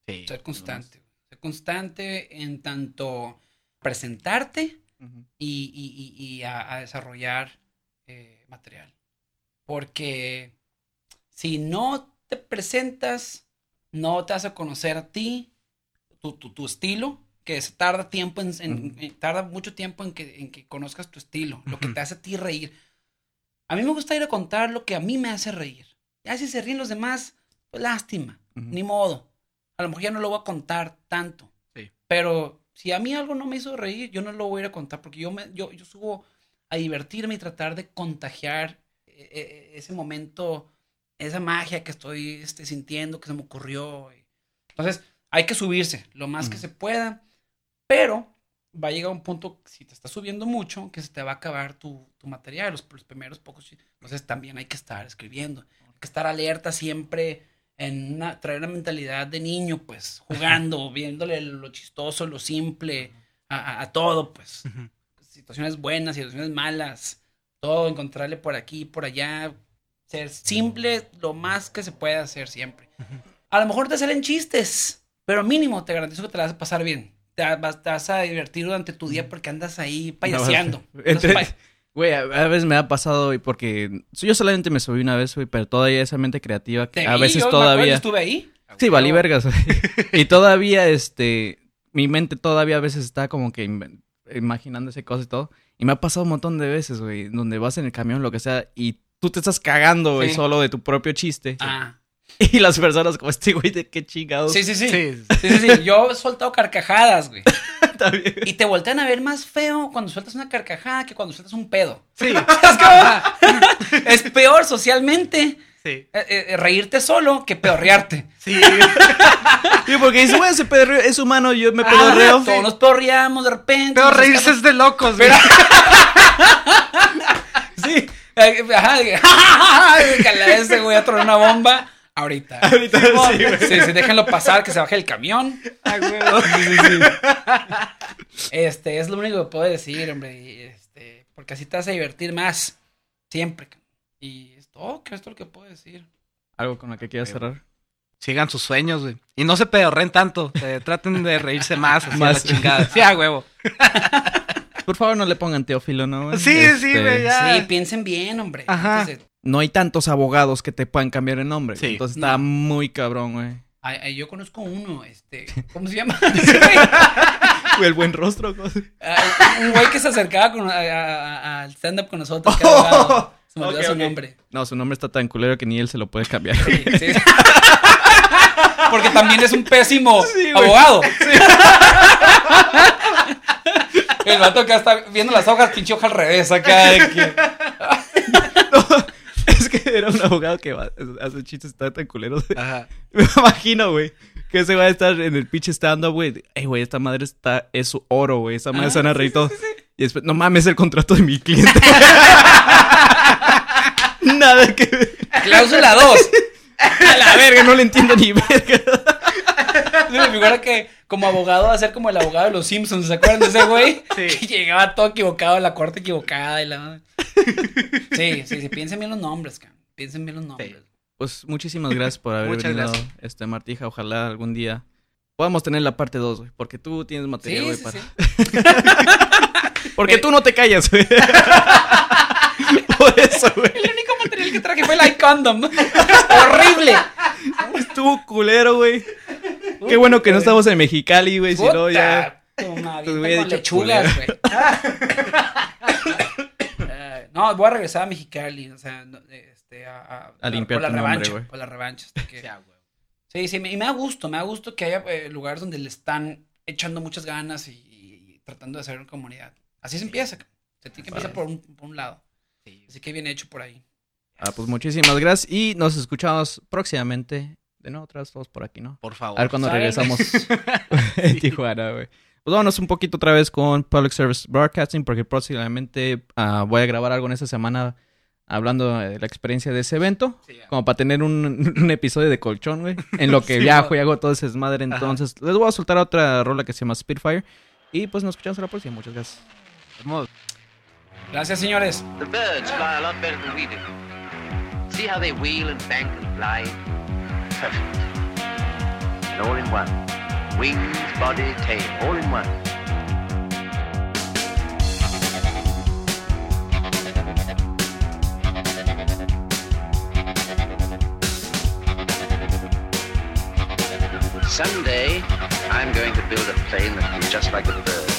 Speaker 2: Sí.
Speaker 3: ser constante. Ser constante en tanto presentarte y, y- y- y a, a desarrollar eh, material. Porque si no te presentas, no te vas a conocer a ti, tu, tu- tu estilo, que se tarda tiempo en, en-
Speaker 1: Ujú.
Speaker 3: en- tarda mucho tiempo en que, en que conozcas tu estilo, lo que te hace a ti reír. A mí me gusta ir a contar lo que a mí me hace reír. Ya si se ríen los demás, pues lástima,
Speaker 1: Ujú.
Speaker 3: ni modo. A lo mejor ya no lo voy a contar tanto.
Speaker 2: Sí.
Speaker 3: Pero si a mí algo no me hizo reír, yo no lo voy a ir a contar porque yo, me, yo, yo subo a divertirme y tratar de contagiar eh, eh, ese momento, esa magia que estoy este, sintiendo, que se me ocurrió. Entonces, hay que subirse lo más que se pueda, pero va a llegar un punto, si te estás subiendo mucho, que se te va a acabar tu, tu material, los, los primeros pocos. Entonces, también hay que estar escribiendo, hay que estar alerta siempre en una, traer una mentalidad de niño, pues, jugando, viéndole lo chistoso, lo simple, a, a- a todo, pues. Situaciones buenas, situaciones malas, todo, encontrarle por aquí, por allá, ser simple lo más que se pueda hacer siempre. A lo mejor te salen chistes, pero mínimo te garantizo que te la vas a pasar bien. Te vas, te vas a divertir durante tu día porque andas ahí payaseando.
Speaker 1: No, entre- Güey, a, veces me ha pasado, güey, porque yo solamente me subí una vez, güey, pero todavía esa mente creativa, que a
Speaker 3: vi,
Speaker 1: veces
Speaker 3: yo me
Speaker 1: todavía...
Speaker 3: estuve ahí.
Speaker 1: Sí, valí vergas, güey. Y todavía, este, mi mente todavía a veces está como que imaginándose cosas y todo. Y me ha pasado un montón de veces, güey, donde vas en el camión, lo que sea, y tú te estás cagando, güey,
Speaker 3: Sí.
Speaker 1: solo de tu propio chiste.
Speaker 3: Ah.
Speaker 1: Y las personas como este, güey, de qué chingados.
Speaker 3: Sí, sí, sí. Sí,
Speaker 2: Sí.
Speaker 3: sí, sí. Yo he soltado carcajadas, güey.
Speaker 1: Está bien.
Speaker 3: Y te voltean a ver más feo cuando sueltas una carcajada que cuando sueltas un pedo.
Speaker 2: Sí.
Speaker 3: Es como- es peor socialmente
Speaker 2: Sí.
Speaker 3: eh, eh, reírte solo que pedorrearte.
Speaker 2: Sí.
Speaker 1: Sí, porque dice, güey, ese pedorreo es humano, yo me
Speaker 3: Ah,
Speaker 1: pedorreo.
Speaker 3: todos nos pedorreamos de repente.
Speaker 2: Pero reírse es de locos, güey.
Speaker 3: Sí. Ajá. Ese güey a tronar una bomba. Ahorita.
Speaker 1: Ahorita sí, güey.
Speaker 3: Sí, sí, déjenlo pasar, que se baje el camión.
Speaker 2: Ah, huevo.
Speaker 3: Este, es lo único que puedo decir, hombre. este, porque así te vas a divertir más. Siempre. Y es todo, que es todo lo que puedo decir.
Speaker 1: Algo con lo que quieras cerrar.
Speaker 2: Sigan sus sueños, güey. Y no se pedorren tanto. eh, traten de reírse más. Así
Speaker 1: Más.
Speaker 2: la chingada. Sí, a huevo.
Speaker 1: Por favor, no le pongan teófilo, ¿no? güey?
Speaker 2: Sí, sí,
Speaker 1: Este,
Speaker 2: güey, ya.
Speaker 3: Sí, piensen bien, hombre.
Speaker 2: Ajá.
Speaker 3: Entonces,
Speaker 1: No hay tantos abogados que te puedan cambiar el nombre.
Speaker 2: Sí.
Speaker 1: Entonces está
Speaker 3: No.
Speaker 1: muy cabrón, güey.
Speaker 3: ay, ay, yo conozco uno, este, ¿cómo se llama?
Speaker 1: El buen rostro.
Speaker 3: Ay, un güey que se acercaba con- al stand-up con nosotros. que era abogado. Se me olvidó su nombre.
Speaker 1: No, su nombre está tan culero que ni él se lo puede cambiar.
Speaker 3: Sí, sí. Porque también es un pésimo
Speaker 1: Sí,
Speaker 3: abogado. El vato acá está viendo las hojas, pinche hoja al revés acá. de que
Speaker 1: era un abogado que va- hace chistes está tan culeros.
Speaker 2: Ajá.
Speaker 1: Me imagino, güey. Que ese va a estar en el pinche stand-up, güey. Ey, güey, esta madre está, es su oro, güey. Esta madre se van a reír todos. Y después, no mames, el contrato de mi cliente. Nada que ver.
Speaker 3: Cláusula 2.
Speaker 1: A la verga, no le entiendo ni verga.
Speaker 3: Se me figura que como abogado va a ser como el abogado de los Simpsons, ¿se acuerdan de ese güey?
Speaker 2: Sí.
Speaker 3: Que llegaba todo equivocado, la corte equivocada y la... Sí, sí, sí, piensen bien los nombres, cabrón. Piensen bien los nombres.
Speaker 1: Pues muchísimas gracias por haber
Speaker 2: Muchas
Speaker 1: venido,
Speaker 2: gracias.
Speaker 1: este, Martija. Ojalá algún día podamos tener la parte 2, güey. Porque tú tienes material, güey,
Speaker 3: sí,
Speaker 1: para... Porque tú no te callas, güey. por eso, güey.
Speaker 3: El único material que traje fue el iCondom. Horrible.
Speaker 1: Estuvo culero, güey. Qué bueno que no estamos en Mexicali, güey. Si no, ya...
Speaker 3: Toma, bien
Speaker 1: hubiera
Speaker 3: con lechugas, güey. Eh, no, voy a regresar a Mexicali, o sea, no, este, a, a,
Speaker 1: A limpiar
Speaker 3: por la
Speaker 1: nombre,
Speaker 3: revancha, por la revancha. hasta que-
Speaker 2: Sí.
Speaker 3: Sí, sí, me- y me da gusto, me da gusto que haya eh, lugares donde le están echando muchas ganas y, y tratando de hacer una comunidad. Así se empieza, se tiene que empezar por un, por un lado.
Speaker 2: Sí.
Speaker 3: Así que bien hecho por ahí.
Speaker 1: Ah, pues muchísimas gracias. Y nos escuchamos próximamente. De nuevo, otra vez todos por aquí, ¿no?
Speaker 2: Por favor.
Speaker 1: A ver cuando regresamos en Tijuana, güey. Pues vámonos un poquito otra vez con Public Service Broadcasting, porque próximamente ah, voy a grabar algo en esta semana hablando de la experiencia de ese evento.
Speaker 2: Sí.
Speaker 1: Como para tener un, un episodio de colchón, güey. En lo que
Speaker 2: Sí,
Speaker 1: viajo y hago todo ese desmadre. Entonces, les voy a soltar otra rola que se llama Spitfire. Y pues nos escuchamos a la próxima. Muchas gracias.
Speaker 2: Vamos.
Speaker 3: Gracias, señores.
Speaker 4: The birds fly a lot better than we do. See how they wheel and bank and fly? Perfect. And all in one. Wings, body, tail, all in one. Someday, I'm going to build a plane that will be just like a bird.